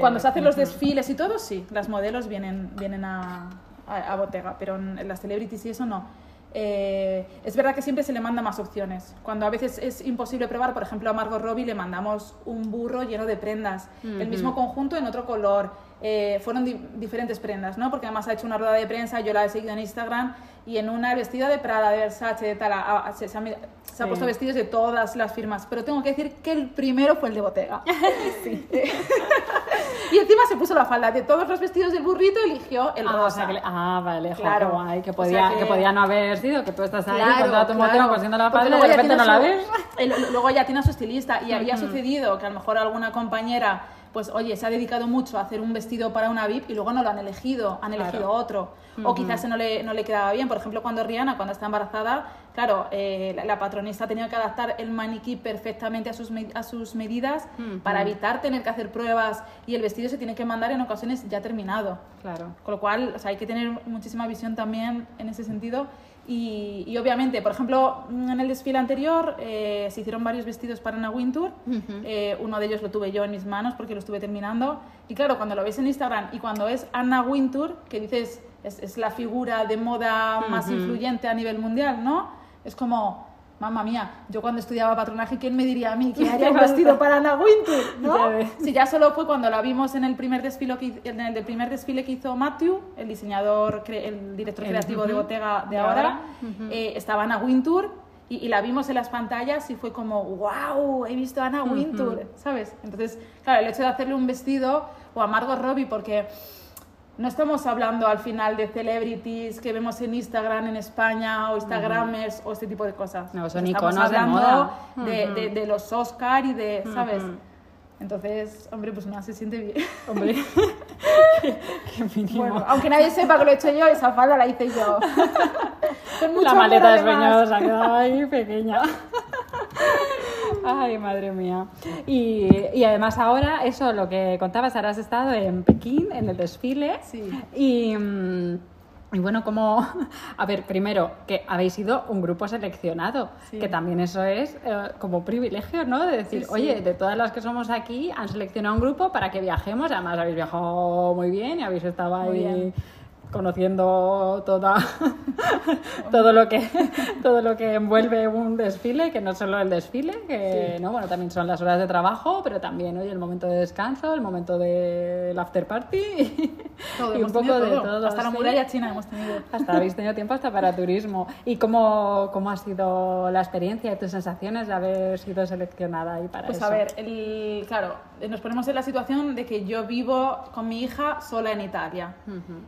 Speaker 2: Cuando se hacen los desfiles y todo, sí, las modelos vienen, vienen a, a, a Bottega, pero en las celebrities y eso no. Eh, es verdad que siempre se le manda más opciones. Cuando a veces es imposible probar, por ejemplo, a Margot Robbie le mandamos un burro lleno de prendas, el mismo conjunto en otro color. Eh, fueron diferentes prendas, ¿no? Porque además ha hecho una rueda de prensa, yo la he seguido en Instagram y en una vestida de Prada, de Versace, de tal, se, ha, puesto vestidos de todas las firmas, pero tengo que decir que el primero fue el de Bottega. y encima se puso la falda de todos los vestidos del burrito, eligió el
Speaker 1: ah,
Speaker 2: rosa.
Speaker 1: ah, vale, claro. guay, que podía, que... podía no haber sido, que tú estás ahí con toda tu claro. cosiendo la falda y de repente no la ves.
Speaker 2: Luego ya tiene a su estilista y había sucedido que a lo mejor alguna compañera pues oye, se ha dedicado mucho a hacer un vestido para una VIP y luego no lo han elegido, han elegido otro. O quizás no le, no le quedaba bien. Por ejemplo, cuando Rihanna, cuando está embarazada, claro, eh, la, patronista ha tenido que adaptar el maniquí perfectamente a sus, a sus medidas para evitar tener que hacer pruebas y el vestido se tiene que mandar en ocasiones ya terminado.
Speaker 1: Claro.
Speaker 2: Con lo cual, o sea, hay que tener muchísima visión también en ese sentido. Y, obviamente, por ejemplo, en el desfile anterior eh, se hicieron varios vestidos para Anna Wintour. Eh, uno de ellos lo tuve yo en mis manos porque lo estuve terminando. Y claro, cuando lo ves en Instagram y cuando es Anna Wintour, que dices es, es la figura de moda más influyente a nivel mundial, ¿no? Es como, mamá mía, yo cuando estudiaba patronaje, ¿quién me diría a mí que haría un vestido para Anna Wintour? ¿no? Si ya solo fue cuando la vimos en el primer desfile que, en el primer desfile que hizo Matthew, el diseñador, el director creativo de Bottega de, ahora, eh, estaba Anna Wintour y, la vimos en las pantallas y fue como, wow, he visto a Anna Wintour, ¿sabes? Entonces, claro, el hecho de hacerle un vestido o a Margot Robbie, porque no estamos hablando al final de celebrities que vemos en Instagram en España o Instagramers o este tipo de cosas.
Speaker 1: No, son
Speaker 2: estamos
Speaker 1: iconos hablando
Speaker 2: de, moda. de, de, los Oscar y de, ¿sabes? Entonces, hombre, pues nada, se siente bien.
Speaker 1: Hombre, qué,
Speaker 2: Bueno, aunque nadie sepa que lo he hecho yo, esa falda la hice yo.
Speaker 1: la maleta de sueños se ha quedado ahí pequeña. Ay, madre mía. Y, y, además ahora, eso, lo que contabas, ahora has estado en Pekín, en el desfile.
Speaker 2: Sí.
Speaker 1: Y... y bueno, como, a ver, primero, que habéis sido un grupo seleccionado, que también eso es eh, como privilegio, ¿no? De decir, oye, de todas las que somos aquí, han seleccionado un grupo para que viajemos, además habéis viajado muy bien y habéis estado ahí conociendo toda, todo, lo que, todo lo que envuelve un desfile, que no solo el desfile, que no, bueno, también son las horas de trabajo, pero también hoy el momento de descanso, el momento del after party
Speaker 2: y un poco de todo. Hasta la muralla china hemos tenido.
Speaker 1: Hasta habéis tenido tiempo hasta para turismo. ¿Y cómo, cómo ha sido la experiencia y tus sensaciones de haber sido seleccionada ahí para
Speaker 2: pues
Speaker 1: eso?
Speaker 2: Pues a ver, el, claro, nos ponemos en la situación de que yo vivo con mi hija sola en Italia.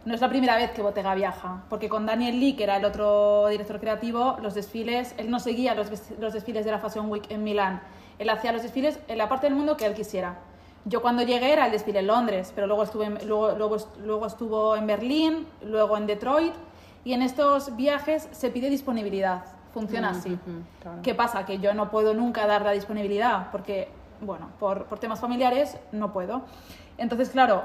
Speaker 2: No es la primera primera vez que Bottega viaja, porque con Daniel Lee, que era el otro director creativo, los desfiles, él no seguía los, los desfiles de la Fashion Week en Milán, él hacía los desfiles en la parte del mundo que él quisiera. Yo cuando llegué era el desfile en Londres, pero luego, estuve en- luego, luego, luego estuvo en Berlín, luego en Detroit, y en estos viajes se pide disponibilidad, funciona así.
Speaker 1: Ujú, claro.
Speaker 2: ¿Qué pasa? Que yo no puedo nunca dar la disponibilidad porque, bueno, por, por temas familiares no puedo. Entonces, claro,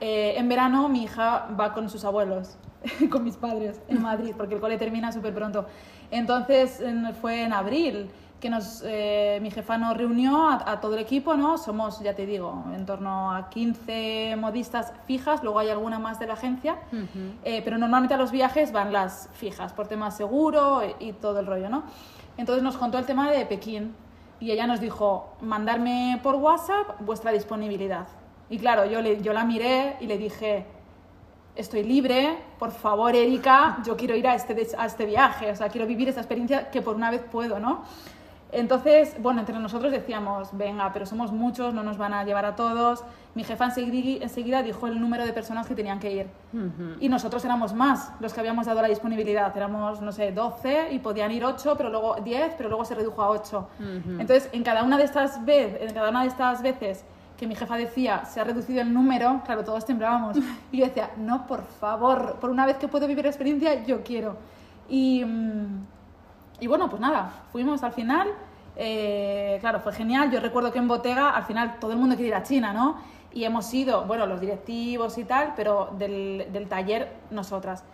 Speaker 2: eh, en verano mi hija va con sus abuelos, con mis padres, en Madrid, porque el cole termina súper pronto. Entonces, en- fue en abril que nos, eh, mi jefa nos reunió a, a todo el equipo, ¿no? Somos, ya te digo, en torno a 15 modistas fijas, luego hay alguna más de la agencia, eh, pero normalmente a los viajes van las fijas, por temas seguro y, y todo el rollo, ¿no? Entonces nos contó el tema de Pekín y ella nos dijo, mandarme por WhatsApp vuestra disponibilidad. Y claro, yo, le, yo la miré y le dije, estoy libre, por favor, Erika, yo quiero ir a este, a este viaje, o sea, quiero vivir esta experiencia que por una vez puedo, ¿no? Entonces, bueno, entre nosotros decíamos, venga, pero somos muchos, no nos van a llevar a todos. Mi jefa enseguida, enseguida dijo el número de personas que tenían que ir. Y nosotros éramos más los que habíamos dado la disponibilidad. Éramos, no sé, 12 y podían ir 8, pero luego 10, pero luego se redujo a 8. Entonces, en cada una de estas veces, en cada una de estas veces que mi jefa decía, se ha reducido el número, claro, todos temblábamos. Y yo decía, no, por favor, por una vez que puedo vivir la experiencia, yo quiero. Y, mm, y bueno, pues nada, fuimos al final. eh, claro, fue genial. Yo recuerdo que en Bottega, al final, todo el mundo quiere ir a China, ¿no? Y hemos ido, bueno, los directivos y tal, pero del, del taller, nosotras.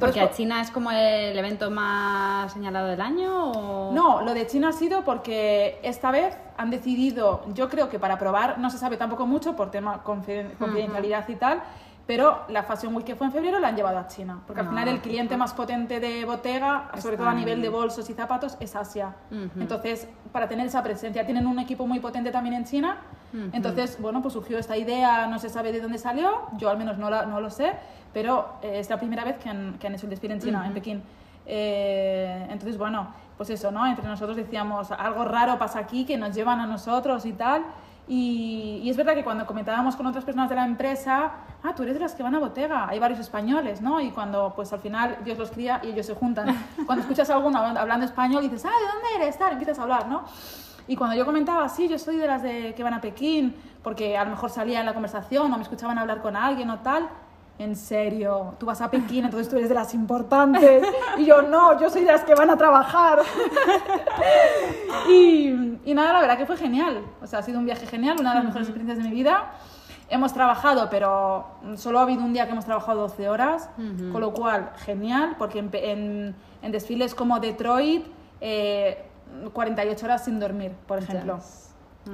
Speaker 1: Porque
Speaker 2: pues,
Speaker 1: China es como el evento más señalado del año o...
Speaker 2: No, lo de China ha sido porque esta vez han decidido, yo creo que para probar, no se sabe tampoco mucho por tema confiden- confidencialidad y tal, pero la Fashion Week que fue en febrero la han llevado a China. Porque al
Speaker 1: Ah,
Speaker 2: final el cliente más potente de Bottega, sobre todo a nivel de bolsos y zapatos, es Asia. Entonces, para tener esa presencia, tienen un equipo muy potente también en China. Entonces, bueno, pues surgió esta idea, no se sabe de dónde salió, yo al menos no, la- no lo sé, pero eh, es la primera vez que han, que han hecho el desfile en China, en Pekín. Eh, entonces, bueno, pues eso, ¿no? Entre nosotros decíamos, algo raro pasa aquí, que nos llevan a nosotros y tal. Y, y es verdad que cuando comentábamos con otras personas de la empresa, ah, tú eres de las que van a Bottega, hay varios españoles, ¿no? Y cuando, pues al final, Dios los cría y ellos se juntan. Cuando escuchas a alguno hablando español, dices, ah, ¿de dónde eres? Tal, empiezas a hablar, ¿no? Y cuando yo comentaba, sí, yo soy de las de que van a Pekín, porque a lo mejor salía en la conversación o me escuchaban hablar con alguien o tal, en serio, tú vas a Pekín, entonces tú eres de las importantes. Y yo, no, yo soy de las que van a trabajar. y, y nada, la verdad que fue genial. O sea, ha sido un viaje genial, una de las mejores experiencias de mi vida. Hemos trabajado, pero solo ha habido un día que hemos trabajado 12 horas, con lo cual, genial, porque en, pe- en- en desfiles como Detroit, eh, 48 horas sin dormir, por ejemplo.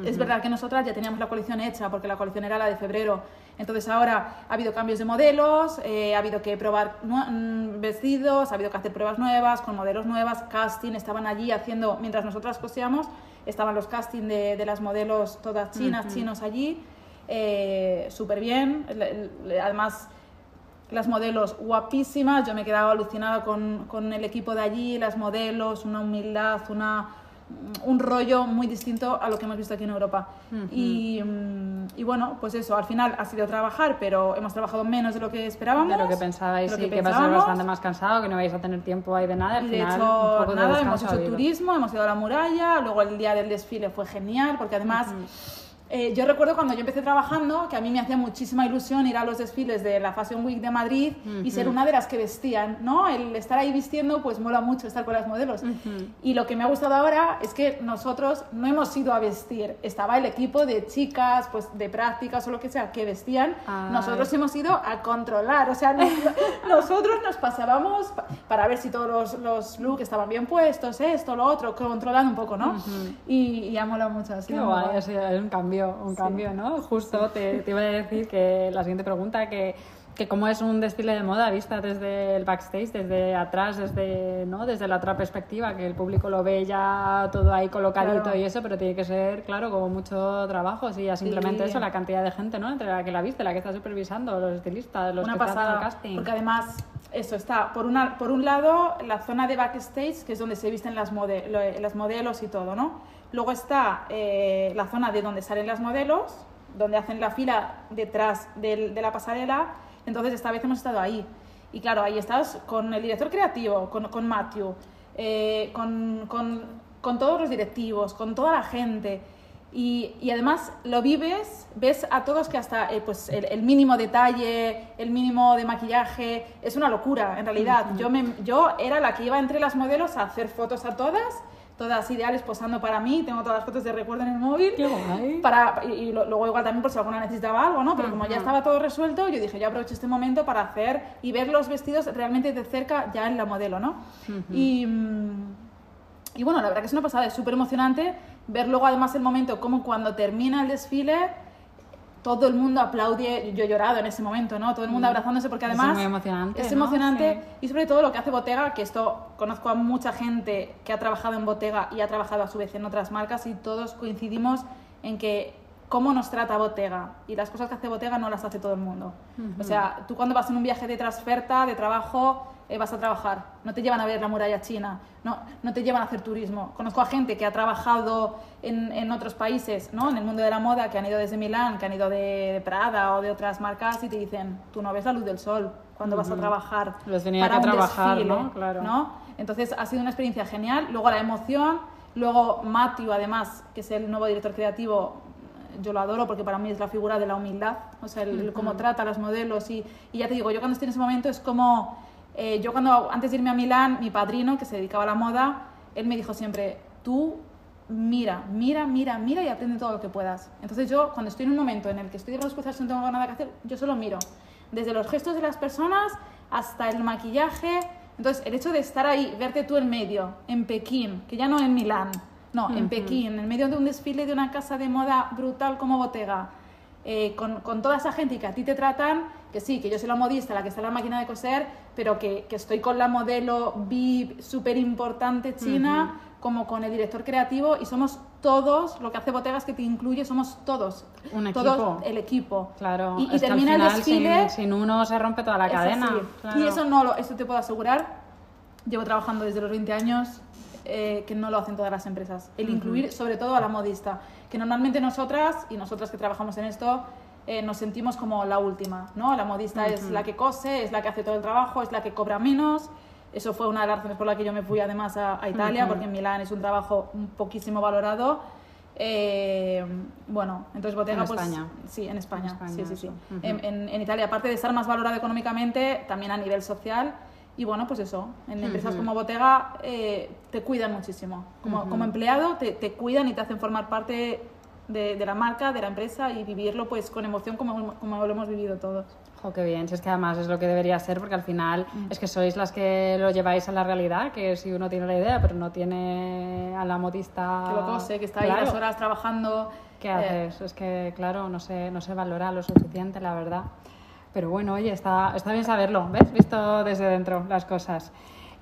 Speaker 2: Es verdad que nosotras ya teníamos la colección hecha, porque la colección era la de febrero. Entonces ahora ha habido cambios de modelos, eh, ha habido que probar mm, vestidos, ha habido que hacer pruebas nuevas, con modelos nuevas, casting, estaban allí haciendo, mientras nosotras cosíamos, estaban los casting de, de las modelos todas chinas, chinos allí, eh, súper bien. Además, las modelos guapísimas, yo me he quedado alucinada con, con el equipo de allí, las modelos, una humildad, una, un rollo muy distinto a lo que hemos visto aquí en Europa. y, mm, y bueno, pues eso, al final ha sido trabajar, pero hemos trabajado menos de lo que esperábamos.
Speaker 1: De lo que pensabais,
Speaker 2: de lo
Speaker 1: sí,
Speaker 2: que
Speaker 1: que, va a ser bastante más cansado, que no vais a tener tiempo ahí de nada. Al
Speaker 2: Y de hecho,
Speaker 1: un poco de
Speaker 2: nada, hemos hecho turismo, hemos ido a la muralla, luego el día del desfile fue genial, porque además eh, yo recuerdo cuando yo empecé trabajando que a mí me hacía muchísima ilusión ir a los desfiles de la Fashion Week de Madrid y ser una de las que vestían, ¿no? El estar ahí vistiendo, pues mola mucho estar con las modelos. Y lo que me ha gustado ahora es que nosotros no hemos ido a vestir, estaba el equipo de chicas, pues de prácticas o lo que sea, que vestían,
Speaker 1: Ay.
Speaker 2: nosotros hemos ido a controlar, o sea, nos- nosotros nos pasábamos pa- para ver si todos los, los looks estaban bien puestos, esto, lo otro, controlando un poco, ¿no? y, y ha molado mucho. ha
Speaker 1: Qué guay,
Speaker 2: guay.
Speaker 1: ha sido un cambio, un cambio, ¿no? Justo te, te iba a decir que la siguiente pregunta, que, que cómo es un desfile de moda vista desde el backstage, desde atrás, desde, ¿no? desde la otra perspectiva, que el público lo ve ya todo ahí colocadito
Speaker 2: Claro.
Speaker 1: y eso, pero tiene que ser, claro, como mucho trabajo, sí, ya simplemente
Speaker 2: Sí.
Speaker 1: eso, la cantidad de gente, ¿no? Entre la que la viste, la que está supervisando, los estilistas, los
Speaker 2: una
Speaker 1: que están
Speaker 2: pasada,
Speaker 1: el casting.
Speaker 2: porque además eso está por una por un lado la zona de backstage que es donde se visten las mode- las modelos y todo no luego está eh, la zona de donde salen las modelos donde hacen la fila detrás del- de la pasarela entonces esta vez hemos estado ahí Y claro, ahí estás con el director creativo, con, con Matthew, eh, con, con, con todos los directivos, con toda la gente. Y, y, además lo vives, ves a todos que hasta eh, pues el, el, mínimo detalle, el mínimo de maquillaje, es una locura en realidad. yo, me, yo era la que iba entre las modelos a hacer fotos a todas, todas ideales posando para mí, tengo todas las fotos de recuerdo en el móvil.
Speaker 1: Qué guay.
Speaker 2: Para, y, y luego igual también por si alguna necesitaba algo, ¿no? Pero como ya estaba todo resuelto, yo dije, yo aprovecho este momento para hacer y ver los vestidos realmente de cerca ya en la modelo, ¿no? Y... Y bueno, la verdad que es una pasada, es súper emocionante ver luego además el momento como cuando termina el desfile todo el mundo aplaude, yo he llorado en ese momento, ¿no? Todo el mundo abrazándose porque además
Speaker 1: es muy emocionante,
Speaker 2: es
Speaker 1: ¿no?
Speaker 2: emocionante
Speaker 1: Sí.
Speaker 2: y sobre todo lo que hace Bottega, que esto conozco a mucha gente que ha trabajado en Bottega y ha trabajado a su vez en otras marcas y todos coincidimos en que cómo nos trata Bottega y las cosas que hace Bottega no las hace todo el mundo. O sea, tú cuando vas en un viaje de transferta, de trabajo, eh, vas a trabajar, no te llevan a ver la muralla china, no, no te llevan a hacer turismo. Conozco a gente que ha trabajado en, en otros países, ¿no? en el mundo de la moda, que han ido desde Milán, que han ido de, de Prada o de otras marcas y te dicen, tú no ves la luz del sol cuando vas a trabajar.
Speaker 1: Los
Speaker 2: para
Speaker 1: que
Speaker 2: un
Speaker 1: trabajar,
Speaker 2: desfile",
Speaker 1: ¿no? Claro.
Speaker 2: ¿no? Entonces ha sido una experiencia genial. Luego la emoción, luego Matthew, además, que es el nuevo director creativo, yo lo adoro porque para mí es la figura de la humildad, o sea, el, el cómo trata a los modelos y, y ya te digo, yo cuando estoy en ese momento es como, eh, yo cuando antes de irme a Milán, mi padrino, que se dedicaba a la moda, él me dijo siempre, tú mira, mira, mira, mira y aprende todo lo que puedas. Entonces yo cuando estoy en un momento en el que estoy de brazos cruzados y no tengo nada que hacer, yo solo miro, desde los gestos de las personas hasta el maquillaje. Entonces el hecho de estar ahí, verte tú en medio, en Pekín, que ya no en Milán, no, en Pekín, en medio de un desfile de una casa de moda brutal como Bottega, eh, con, con, toda esa gente que a ti te tratan, que sí, que yo soy la modista, la que está en la máquina de coser, pero que, que estoy con la modelo VIP súper importante china, uh -huh. como con el director creativo, y somos todos, lo que hace Bottega es que te incluye, somos todos.
Speaker 1: Un
Speaker 2: todos
Speaker 1: equipo.
Speaker 2: el equipo.
Speaker 1: Claro,
Speaker 2: y, y termina el desfile.
Speaker 1: Sin, sin, uno se rompe toda la cadena.
Speaker 2: Claro. Y eso no eso te puedo asegurar. Llevo trabajando desde los 20 años eh, que no lo hacen todas las empresas. El uh -huh. incluir sobre todo a la modista, que normalmente nosotras y nosotras que trabajamos en esto eh, nos sentimos como la última, ¿no? La modista uh -huh. es la que cose, es la que hace todo el trabajo, es la que cobra menos. Eso fue una de las razones por las que yo me fui además a, a Italia, uh -huh. porque en Milán es un trabajo un poquísimo valorado. Eh, bueno, entonces Bottega,
Speaker 1: en
Speaker 2: pues,
Speaker 1: España.
Speaker 2: Sí, en España.
Speaker 1: En España
Speaker 2: sí, sí, sí.
Speaker 1: Uh -huh.
Speaker 2: en, en, en, Italia, aparte de estar más valorado económicamente, también a nivel social. Y bueno, pues eso, en empresas uh -huh. como Bottega eh, te cuidan muchísimo. Como, uh -huh. como empleado te, te, cuidan y te hacen formar parte de, de, la marca, de la empresa y vivirlo pues con emoción como, como lo hemos vivido todos.
Speaker 1: Oh, qué bien, si es que además es lo que debería ser, porque al final mm. es que sois las que lo lleváis a la realidad, que si uno tiene la idea pero no tiene a la modista...
Speaker 2: Que lo cose, que está claro. ahí las horas trabajando...
Speaker 1: ¿Qué eh... haces? Es que, claro, no se, no se valora lo suficiente, la verdad. Pero bueno, oye, está, está bien saberlo, ¿ves? Visto desde dentro las cosas.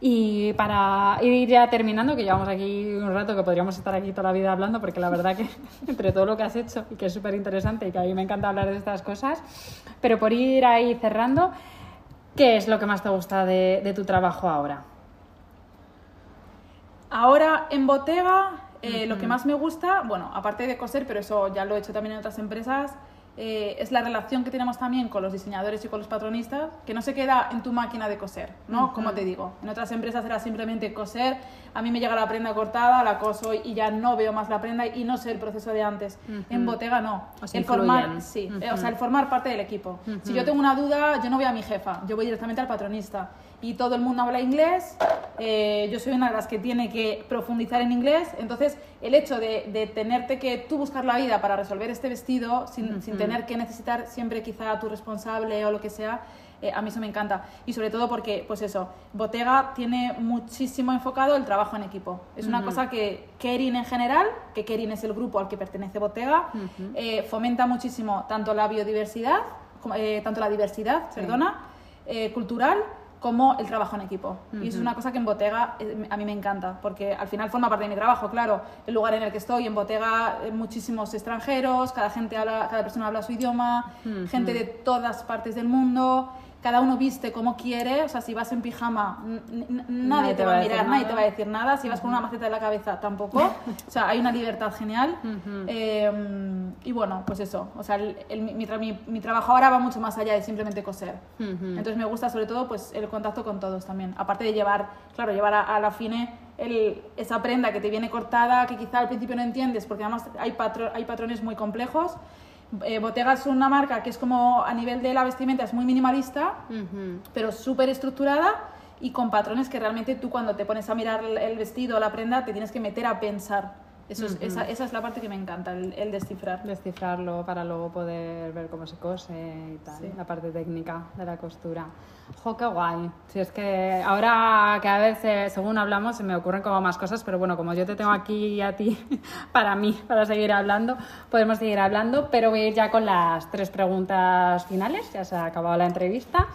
Speaker 1: Y para ir ya terminando, que llevamos aquí un rato que podríamos estar aquí toda la vida hablando, porque la verdad que entre todo lo que has hecho y que es súper interesante y que a mí me encanta hablar de estas cosas, pero por ir ahí cerrando, ¿qué es lo que más te gusta de, de tu trabajo ahora?
Speaker 2: Ahora en Bottega, eh, uh -huh. lo que más me gusta, bueno, aparte de coser, pero eso ya lo he hecho también en otras empresas, eh, es la relación que tenemos también con los diseñadores y con los patronistas, que no se queda en tu máquina de coser, ¿no? Uh -huh. Como te digo, en otras empresas era simplemente coser, a mí me llega la prenda cortada, la coso y ya no veo más la prenda y no sé el proceso de antes. Uh -huh. En Bottega no.
Speaker 1: O
Speaker 2: el formar, sí, o sea, el formar parte del equipo. Si yo tengo una duda, yo no voy a mi jefa, yo voy directamente al patronista y todo el mundo habla inglés, eh, yo soy una de las que tiene que profundizar en inglés, entonces el hecho de, de tenerte que tú buscar la vida para resolver este vestido sin, uh -huh. sin tener que necesitar siempre quizá a tu responsable o lo que sea, eh, a mí eso me encanta. Y sobre todo porque, pues eso, Bottega tiene muchísimo enfocado el trabajo en equipo. Es una uh -huh. cosa que Kerin en general, que Kerin es el grupo al que pertenece Bottega, uh -huh. eh, fomenta muchísimo tanto la biodiversidad, tanto la diversidad, sí. perdona, cultural, como el trabajo en equipo. Uh -huh. Y es una cosa que en Bottega eh, a mí me encanta, porque al final forma parte de mi trabajo, claro. El lugar en el que estoy, en Bottega, eh, muchísimos extranjeros, cada, gente habla, cada persona habla su idioma, uh -huh. gente de todas partes del mundo. Cada uno viste como quiere, o sea, si vas en pijama, nadie, te va a mirar, nadie te va a decir nada, si vas con una maceta en la cabeza, tampoco, o sea, hay una libertad genial. Em, y bueno, pues eso, o sea, mi, trabajo ahora va mucho más allá de simplemente coser. Entonces me gusta sobre todo pues el contacto con todos también, aparte de llevar, claro, llevar a, la fine el, esa prenda que te viene cortada, que quizá al principio no entiendes, porque además hay, hay patrones muy complejos, eh, Bottega es una marca que es como a nivel de la vestimenta es muy minimalista, pero súper estructurada y con patrones que realmente tú cuando te pones a mirar el vestido o la prenda te tienes que meter a pensar. Eso es, esa, esa, es la parte que me encanta, el, descifrar.
Speaker 1: Descifrarlo para luego poder ver cómo se cose y tal, la parte técnica de la costura. ¡Jo, qué guay! Si es que ahora cada vez, según hablamos, se me ocurren como más cosas, pero bueno, como yo te tengo aquí a ti para mí, para seguir hablando, podemos seguir hablando, pero voy a ir ya con las tres preguntas finales, ya se ha acabado la entrevista.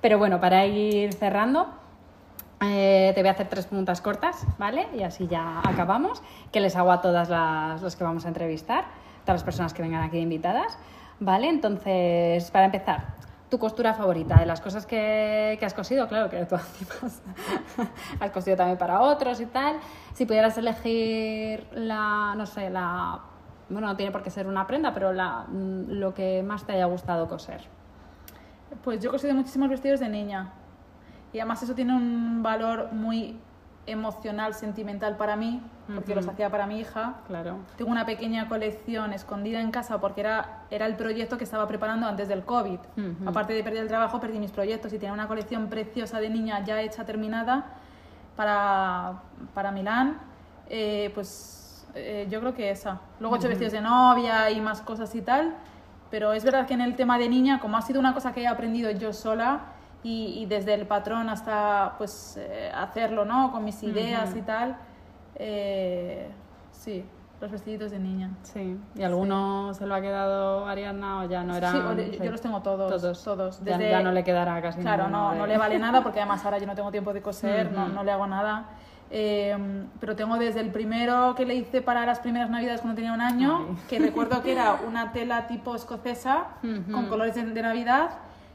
Speaker 1: Pero bueno, para ir cerrando, eh, te voy a hacer tres preguntas cortas, ¿vale? Y así ya acabamos, que les hago a todas las, que vamos a entrevistar, todas las personas que vengan aquí invitadas, ¿vale? Entonces, para empezar, tu costura favorita, de las cosas que, has cosido, claro que tú has cosido también para otros y tal. Si pudieras elegir la, no sé, la, bueno, no tiene por qué ser una prenda, pero la, lo que más te haya gustado coser.
Speaker 2: Pues yo he cosido muchísimos vestidos de niña y además eso tiene un valor muy emocional, sentimental para mí, porque los hacía para mi hija.
Speaker 1: Claro.
Speaker 2: Tengo una pequeña colección escondida en casa porque era, era el proyecto que estaba preparando antes del COVID. Aparte de perder el trabajo, perdí mis proyectos y tenía una colección preciosa de niña ya hecha, terminada, para, para Milán. Eh, pues eh, yo creo que esa. Luego he hecho vestidos de novia y más cosas y tal. Pero es verdad que en el tema de niña, como ha sido una cosa que he aprendido yo sola, y, desde el patrón hasta pues eh, hacerlo, ¿no? Con mis ideas y tal. Eh, sí, los vestiditos de niña.
Speaker 1: Sí. ¿Y alguno se lo ha quedado Ariadna o ya no era?
Speaker 2: Sí, yo los tengo todos. Todos. todos.
Speaker 1: Desde... Ya, no le quedará casi
Speaker 2: Claro, no, no le vale nada porque además ahora yo no tengo tiempo de coser, no, no, le hago nada. Eh, pero tengo desde el primero que le hice para las primeras navidades cuando tenía un año, que recuerdo que era una tela tipo escocesa con colores de, de Navidad,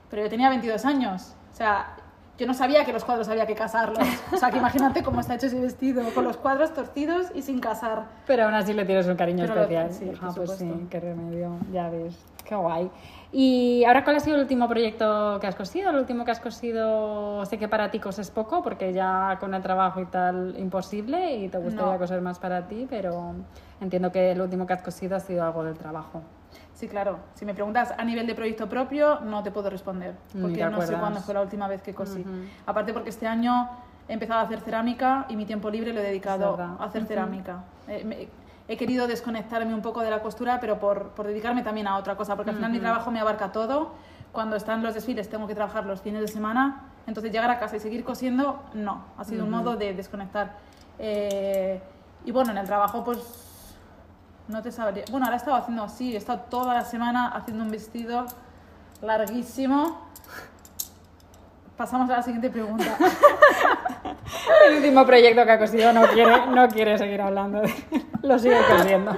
Speaker 2: pero yo tenía 22 años. O sea, yo no sabía que los cuadros había que casarlos. O sea, que imagínate cómo está hecho ese vestido, con los cuadros torcidos y sin casar.
Speaker 1: Pero aún así le tienes un cariño especial. sí, ah, pues sí, qué remedio, ya ves. Qué guay. Y ahora, ¿cuál ha sido el último proyecto que has cosido? El último que has cosido, sé que para ti coses poco, porque ya con el trabajo y tal, imposible, y te gustaría coser más para ti, pero entiendo que el último que has cosido ha sido algo del trabajo.
Speaker 2: Sí, claro. Si me preguntas a nivel de proyecto propio, no te puedo responder, porque no sé cuándo fue la última vez que cosí. Aparte porque este año he empezado a hacer cerámica y mi tiempo libre lo he dedicado a hacer cerámica. he querido desconectarme un poco de la costura, pero por, por dedicarme también a otra cosa, porque al final mi trabajo me abarca todo. Cuando están los desfiles tengo que trabajar los fines de semana, entonces llegar a casa y seguir cosiendo, no. Ha sido un modo de desconectar. Eh, y bueno, en el trabajo pues no te sabría. Bueno, ahora he estado haciendo así, he estado toda la semana haciendo un vestido larguísimo. Pasamos a la siguiente pregunta.
Speaker 1: El último proyecto que ha cosido no quiere, no quiere seguir hablando. Lo sigue cosiendo.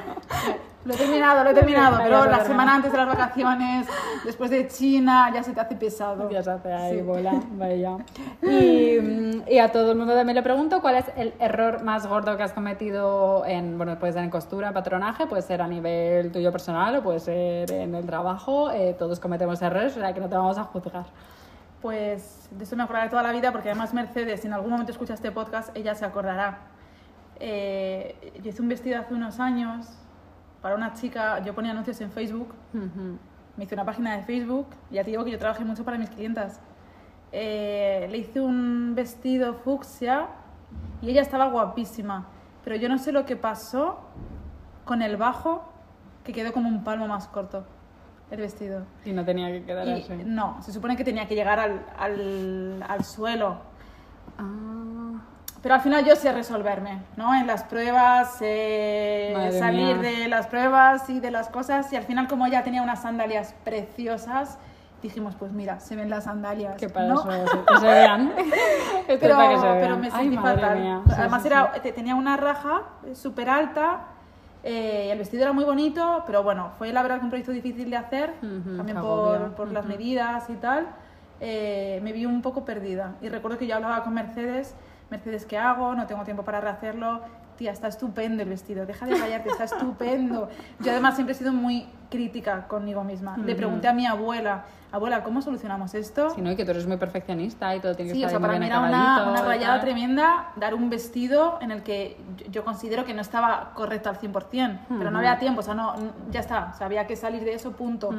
Speaker 2: Lo he terminado, lo he terminado, pero la semana antes de las vacaciones, después de China, ya se te hace pesado.
Speaker 1: Ya se hace ahí, bola, vaya. Y, y, a todo el mundo también le pregunto, ¿cuál es el error más gordo que has cometido en, bueno, puede ser en costura, patronaje, puede ser a nivel tuyo personal o puede ser en el trabajo, eh, todos cometemos errores, o sea que no te vamos a juzgar.
Speaker 2: Pues de eso me acordaré toda la vida, porque además Mercedes, si en algún momento escucha este podcast, ella se acordará. Eh, yo hice un vestido hace unos años para una chica, yo ponía anuncios en Facebook, me hice una página de Facebook, ya te digo que yo trabajé mucho para mis clientas. Eh, le hice un vestido fucsia y ella estaba guapísima, pero yo no sé lo que pasó con el bajo, que quedó como un palmo más corto el vestido.
Speaker 1: Y no tenía que quedar así.
Speaker 2: No, se supone que tenía que llegar al, al, al suelo.
Speaker 1: Ah.
Speaker 2: Pero al final yo sé resolverme, ¿no? En las pruebas, eh, salir de las pruebas y de las cosas. Y al final, como ella tenía unas sandalias preciosas, dijimos, pues mira, se ven las sandalias.
Speaker 1: Que para eso, que se vean.
Speaker 2: pero, pero me sentí fatal. Además, era, tenía una raja súper alta. Eh, el vestido era muy bonito, pero bueno, fue la verdad que un proyecto difícil de hacer, también por, por las medidas y tal. Eh, me vi un poco perdida. Y recuerdo que yo hablaba con Mercedes, Mercedes, ¿qué hago? No tengo tiempo para rehacerlo. Tía, está estupendo el vestido, deja de callarte, está estupendo. Yo además siempre he sido muy crítica conmigo misma. Le pregunté a mi abuela, abuela, ¿cómo solucionamos esto?
Speaker 1: Sí, ¿no? Y que tú eres muy perfeccionista y todo tiene que
Speaker 2: Sí, o
Speaker 1: estar
Speaker 2: sea,
Speaker 1: muy
Speaker 2: para mí
Speaker 1: bien
Speaker 2: era una, una rayada tremenda dar un vestido en el que yo- yo considero que no estaba correcto al 100%, pero no había tiempo, o sea, no, ya está, o sea, había que salir de eso, punto.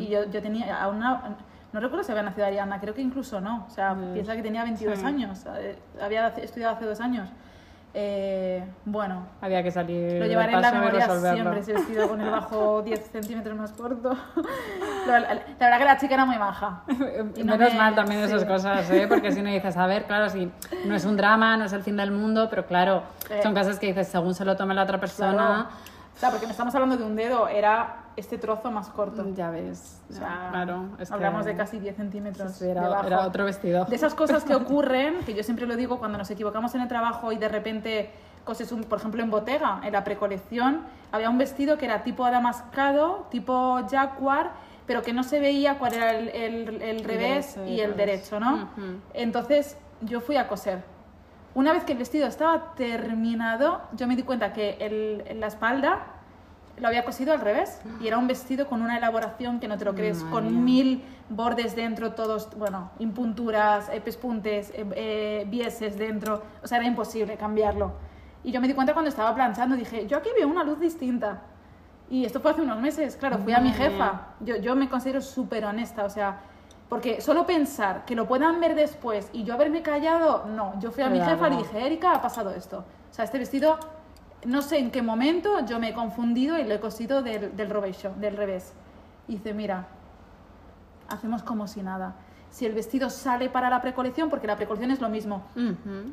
Speaker 2: Y yo, yo tenía a una... No recuerdo si había nacido Ariana, creo que incluso no. O sea, piensa que tenía 22
Speaker 1: Sí.
Speaker 2: años, eh, había estudiado hace dos años. Eh, bueno,
Speaker 1: Había que salir
Speaker 2: lo llevaré en la memoria siempre, ese vestido con el bajo 10 centímetros más corto. la, la- la verdad que la chica era muy maja. Y no
Speaker 1: Menos
Speaker 2: me-
Speaker 1: mal también esas
Speaker 2: sí.
Speaker 1: cosas, ¿eh? porque si no dices, a ver, claro, si no es un drama, no es el fin del mundo, pero claro,
Speaker 2: Eh.
Speaker 1: son cosas que dices, según se lo tome la otra persona,
Speaker 2: Claro. O sea, porque no estamos hablando de un dedo, era este trozo más corto.
Speaker 1: ya ves,
Speaker 2: O sea,
Speaker 1: claro, es
Speaker 2: hablamos
Speaker 1: que
Speaker 2: de casi 10 centímetros.
Speaker 1: sí, era,
Speaker 2: debajo.
Speaker 1: era otro vestido.
Speaker 2: De esas cosas que ocurren, que yo siempre lo digo cuando nos equivocamos en el trabajo y de repente coses un, por ejemplo en Bottega, en la precolección, había un vestido que era tipo adamascado, tipo jaguar, pero que no se veía cuál era el, el- el revés
Speaker 1: derecho y
Speaker 2: el derecho, ¿no?
Speaker 1: Ujú.
Speaker 2: Entonces yo fui a coser. Una vez que el vestido estaba terminado, yo me di cuenta que el, la espalda lo había cosido al revés y era un vestido con una elaboración que no te lo crees,
Speaker 1: Madre
Speaker 2: con mil bordes dentro, todos, bueno, impunturas, eh, pespuntes, eh, eh, vieses dentro, o sea, era imposible cambiarlo. Y yo me di cuenta cuando estaba planchando, dije, yo aquí veo una luz distinta. Y esto fue hace unos meses, claro, fui a mi jefa, yo, yo me considero súper honesta, o sea, porque solo pensar que lo puedan ver después y yo haberme callado, no, yo fui a mi jefa y dije, Erika, ha pasado esto. O sea, este vestido, no sé en qué momento yo me he confundido y lo he cosido del, del revés, del revés. Y dice, mira, hacemos como si nada. Si el vestido sale para la precolección, porque la precolección es lo mismo,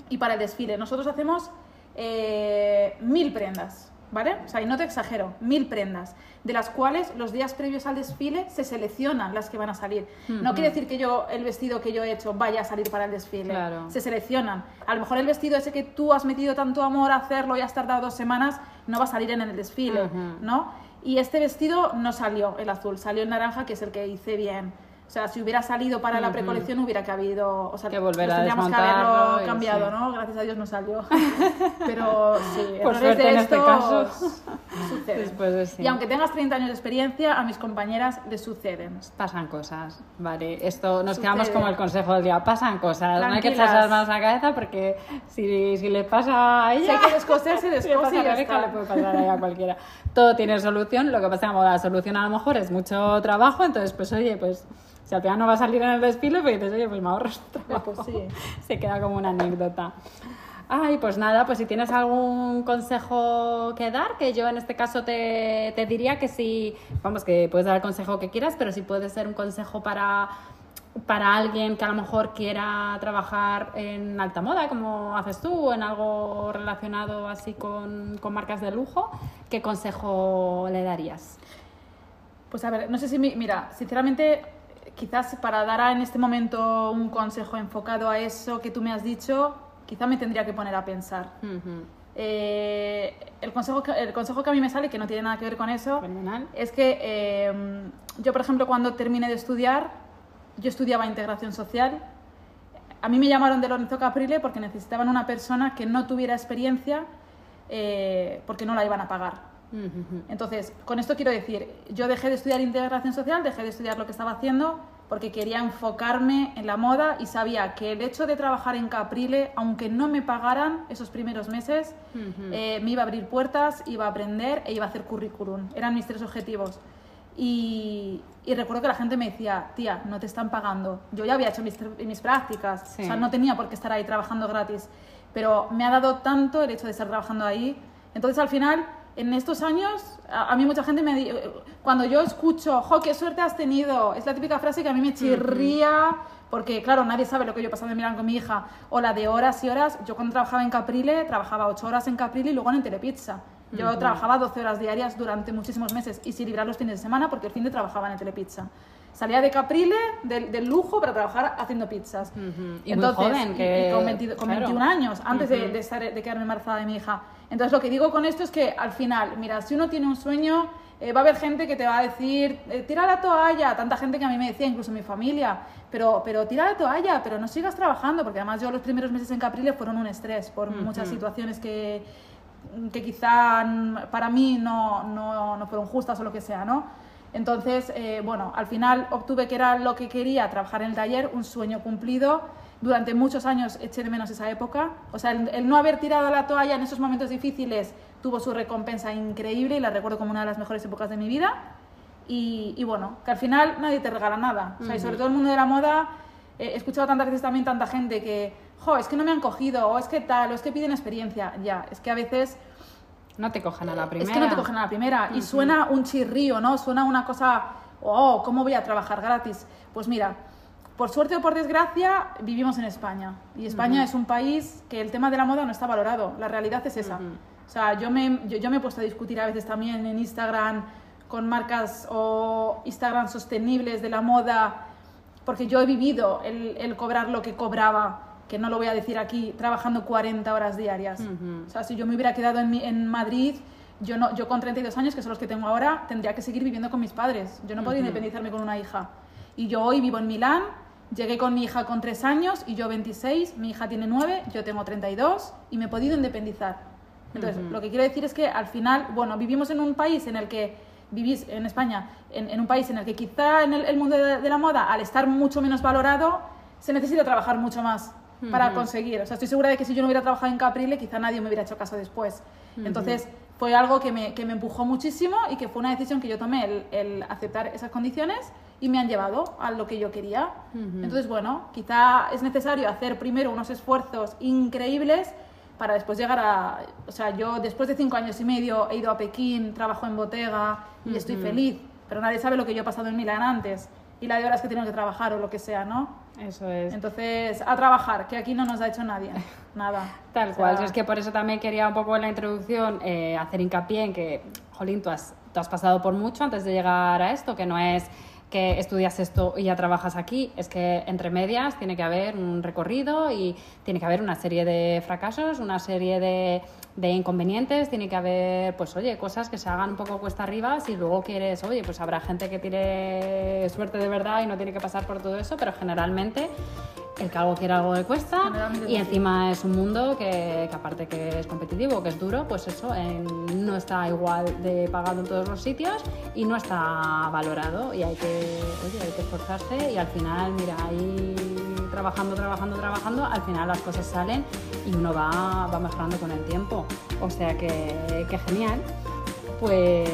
Speaker 2: y para el desfile, nosotros hacemos eh, mil prendas, ¿vale? O sea, y no te exagero, mil prendas, de las cuales los días previos al desfile se seleccionan las que van a salir. No quiere decir que yo, el vestido que yo he hecho vaya a salir para el desfile.
Speaker 1: Claro.
Speaker 2: Se seleccionan. A lo mejor el vestido ese que tú has metido tanto amor a hacerlo y has tardado dos semanas, no va a salir en el desfile. ¿no? Y este vestido no salió el azul, salió el naranja, que es el que hice bien. O sea, si hubiera salido para la precolección hubiera que habido, o sea,
Speaker 1: Que volver a
Speaker 2: tendríamos que haberlo cambiado,
Speaker 1: sí.
Speaker 2: ¿no? Gracias a Dios no salió. Pero sí,
Speaker 1: Por suerte
Speaker 2: de
Speaker 1: en este caso.
Speaker 2: suceden.
Speaker 1: Después de sí.
Speaker 2: Y aunque tengas 30 años de experiencia, a mis compañeras les suceden.
Speaker 1: Pasan cosas, vale. Esto nos
Speaker 2: Sucede.
Speaker 1: quedamos como el consejo del día. Pasan cosas. No hay que echarse las manos a la cabeza porque si, si le pasa a
Speaker 2: Si
Speaker 1: ella.
Speaker 2: hay que descoser, se
Speaker 1: si le
Speaker 2: descose y ya está.
Speaker 1: le puede pasar a ella cualquiera. Todo tiene solución. Lo que pasa es que la solución a lo mejor es mucho trabajo. Entonces, pues oye, pues si al final no va a salir en el desfile, pues dices, oye, pues me ahorro.
Speaker 2: Pues sí.
Speaker 1: Se queda como una anécdota. Ay, pues nada, pues si tienes algún consejo que dar, que yo en este caso te, te diría que si, vamos, que puedes dar el consejo que quieras, pero si puede ser un consejo para, para alguien que a lo mejor quiera trabajar en alta moda, como haces tú, o en algo relacionado así con, con marcas de lujo, ¿qué consejo le darías?
Speaker 2: Pues a ver, no sé si, mi- mira, sinceramente, quizás para dar en este momento un consejo enfocado a eso que tú me has dicho, quizá me tendría que poner a pensar. Eh, el, consejo que, el consejo que a mí me sale, que no tiene nada que ver con eso,
Speaker 1: Fenomenal.
Speaker 2: es que eh, yo, por ejemplo, cuando terminé de estudiar, yo estudiaba integración social. A mí me llamaron de Lorenzo Caprile porque necesitaban una persona que no tuviera experiencia eh, porque no la iban a pagar. Entonces, con esto quiero decir, yo dejé de estudiar integración social, dejé de estudiar lo que estaba haciendo porque quería enfocarme en la moda y sabía que el hecho de trabajar en Caprile, aunque no me pagaran esos primeros meses, eh, me iba a abrir puertas, iba a aprender e iba a hacer currículum. Eran mis tres objetivos. Y, y recuerdo que la gente me decía, tía, no te están pagando. Yo ya había hecho mis, mis prácticas,
Speaker 1: Sí.
Speaker 2: o sea, no tenía por qué estar ahí trabajando gratis. Pero me ha dado tanto el hecho de estar trabajando ahí. Entonces, al final, en estos años, a, a mí mucha gente me di- cuando yo escucho, jo, qué suerte has tenido, es la típica frase que a mí me chirría, porque claro, nadie sabe lo que yo he pasado en Milán con mi hija, o la de horas y horas. Yo cuando trabajaba en Caprile, trabajaba 8 horas en Caprile y luego en Telepizza. Yo trabajaba 12 horas diarias durante muchísimos meses y sin librar los fines de semana porque el fin de trabajaba en el Telepizza. Salía de Caprile, del, del lujo, para trabajar haciendo pizzas.
Speaker 1: Ujú. Y muy joven,
Speaker 2: y-
Speaker 1: que-
Speaker 2: y con, 20 con
Speaker 1: claro.
Speaker 2: 21 años, antes de, de estar, de quedarme embarazada de mi hija. Entonces, lo que digo con esto es que al final, mira, si uno tiene un sueño, Eh, va a haber gente que te va a decir, eh, tira la toalla, tanta gente que a mí me decía, incluso mi familia, pero, pero tira la toalla, pero no sigas trabajando, porque además yo los primeros meses en Capriles fueron un estrés por muchas situaciones que, que quizá para mí no, no, no fueron justas o lo que sea, ¿no? Entonces, eh, bueno, al final obtuve que era lo que quería, trabajar en el taller, un sueño cumplido. Durante muchos años eché de menos esa época. O sea, el, el no haber tirado la toalla en esos momentos difíciles tuvo su recompensa increíble y la recuerdo como una de las mejores épocas de mi vida. Y, y bueno, que al final nadie te regala nada. O sea, y sobre todo el mundo de la moda, eh, he escuchado tantas veces también tanta gente que, jo, es que no me han cogido, o es que tal, o es que piden experiencia. Ya, es que a veces
Speaker 3: No te cogen a la primera.
Speaker 2: es que no te cogen a la primera. Y suena un chirrío, ¿no? Suena una cosa, oh, ¿cómo voy a trabajar gratis? Pues mira, por suerte o por desgracia, vivimos en España. Y España es un país que el tema de la moda no está valorado. La realidad es esa. O sea, yo me, yo, yo me he puesto a discutir a veces también en Instagram con marcas o Instagram sostenibles de la moda, porque yo he vivido el, el cobrar lo que cobraba, que no lo voy a decir aquí, trabajando 40 horas diarias. O sea, si yo me hubiera quedado en, mi- en Madrid, yo, no, yo con 32 años, que son los que tengo ahora, tendría que seguir viviendo con mis padres. Yo no podía independizarme con una hija. Y yo hoy vivo en Milán, llegué con mi hija con 3 años y yo 26, mi hija tiene 9, yo tengo 32 y me he podido independizar. Entonces, lo que quiero decir es que al final, bueno, vivimos en un país en el que vivís en España, en, en un país en el que quizá en el, el mundo de, de la moda, al estar mucho menos valorado, se necesita trabajar mucho más para conseguir. O sea, estoy segura de que si yo no hubiera trabajado en Caprile, quizá nadie me hubiera hecho caso después. Entonces, fue algo que me, que me empujó muchísimo y que fue una decisión que yo tomé, el, el aceptar esas condiciones y me han llevado a lo que yo quería. Entonces, bueno, quizá es necesario hacer primero unos esfuerzos increíbles para después llegar a... O sea, yo después de cinco años y medio he ido a Pekín, trabajo en Bottega y estoy feliz, pero nadie sabe lo que yo he pasado en Milán antes y la de horas que tengo que trabajar o lo que sea, ¿no?
Speaker 3: Eso es.
Speaker 2: Entonces, a trabajar, que aquí no nos ha hecho nadie, nada.
Speaker 3: Tal
Speaker 2: O sea,
Speaker 3: cual, es que por eso también quería un poco en la introducción eh, hacer hincapié en que, Jolín, tú has, tú has pasado por mucho antes de llegar a esto, que no es que estudias esto y ya trabajas aquí, es que entre medias tiene que haber un recorrido y tiene que haber una serie de fracasos, una serie de, de inconvenientes, tiene que haber, pues oye, cosas que se hagan un poco cuesta arriba, si luego quieres, oye, pues habrá gente que tiene suerte de verdad y no tiene que pasar por todo eso, pero generalmente el que algo quiere algo le cuesta y encima es un mundo que, que aparte que es competitivo, que es duro, pues eso no está igual de pagado en todos los sitios y no está valorado y hay que, oye, hay que esforzarse y al final, mira, ahí trabajando, trabajando, trabajando, al final las cosas salen y uno va, va mejorando con el tiempo. O sea que, que genial. Pues,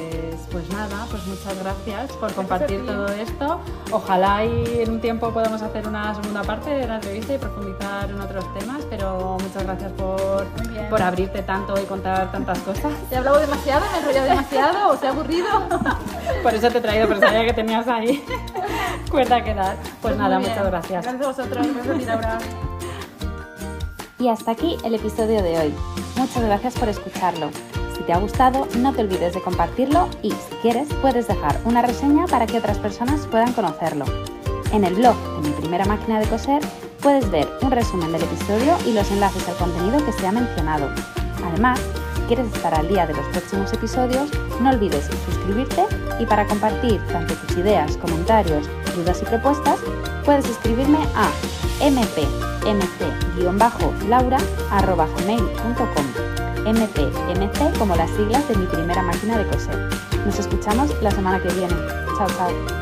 Speaker 3: pues nada, pues muchas gracias por compartir
Speaker 2: ti.
Speaker 3: todo esto. Ojalá y en un tiempo podamos hacer una segunda parte de la entrevista y profundizar en otros temas, pero muchas gracias por, por abrirte tanto y contar tantas cosas.
Speaker 2: ¿He hablado demasiado? ¿Me he enrollado demasiado? ¿Os he aburrido?
Speaker 3: Por eso te he traído, pero sabía que tenías ahí cuerda que dar. Pues, nada, muchas gracias.
Speaker 2: Gracias a vosotros, gracias a ti, Laura.
Speaker 1: Y hasta aquí el episodio de hoy. Muchas gracias por escucharlo. Si te ha gustado, no te olvides de compartirlo y, si quieres, puedes dejar una reseña para que otras personas puedan conocerlo. En el blog de mi primera máquina de coser puedes ver un resumen del episodio y los enlaces al contenido que se ha mencionado. Además, si quieres estar al día de los próximos episodios, no olvides suscribirte y para compartir tanto tus ideas, comentarios, dudas y propuestas, puedes escribirme a mpmc-laura.gmail.com mpmc como las siglas de mi primera máquina de coser. Nos escuchamos la semana que viene. Chao, chao.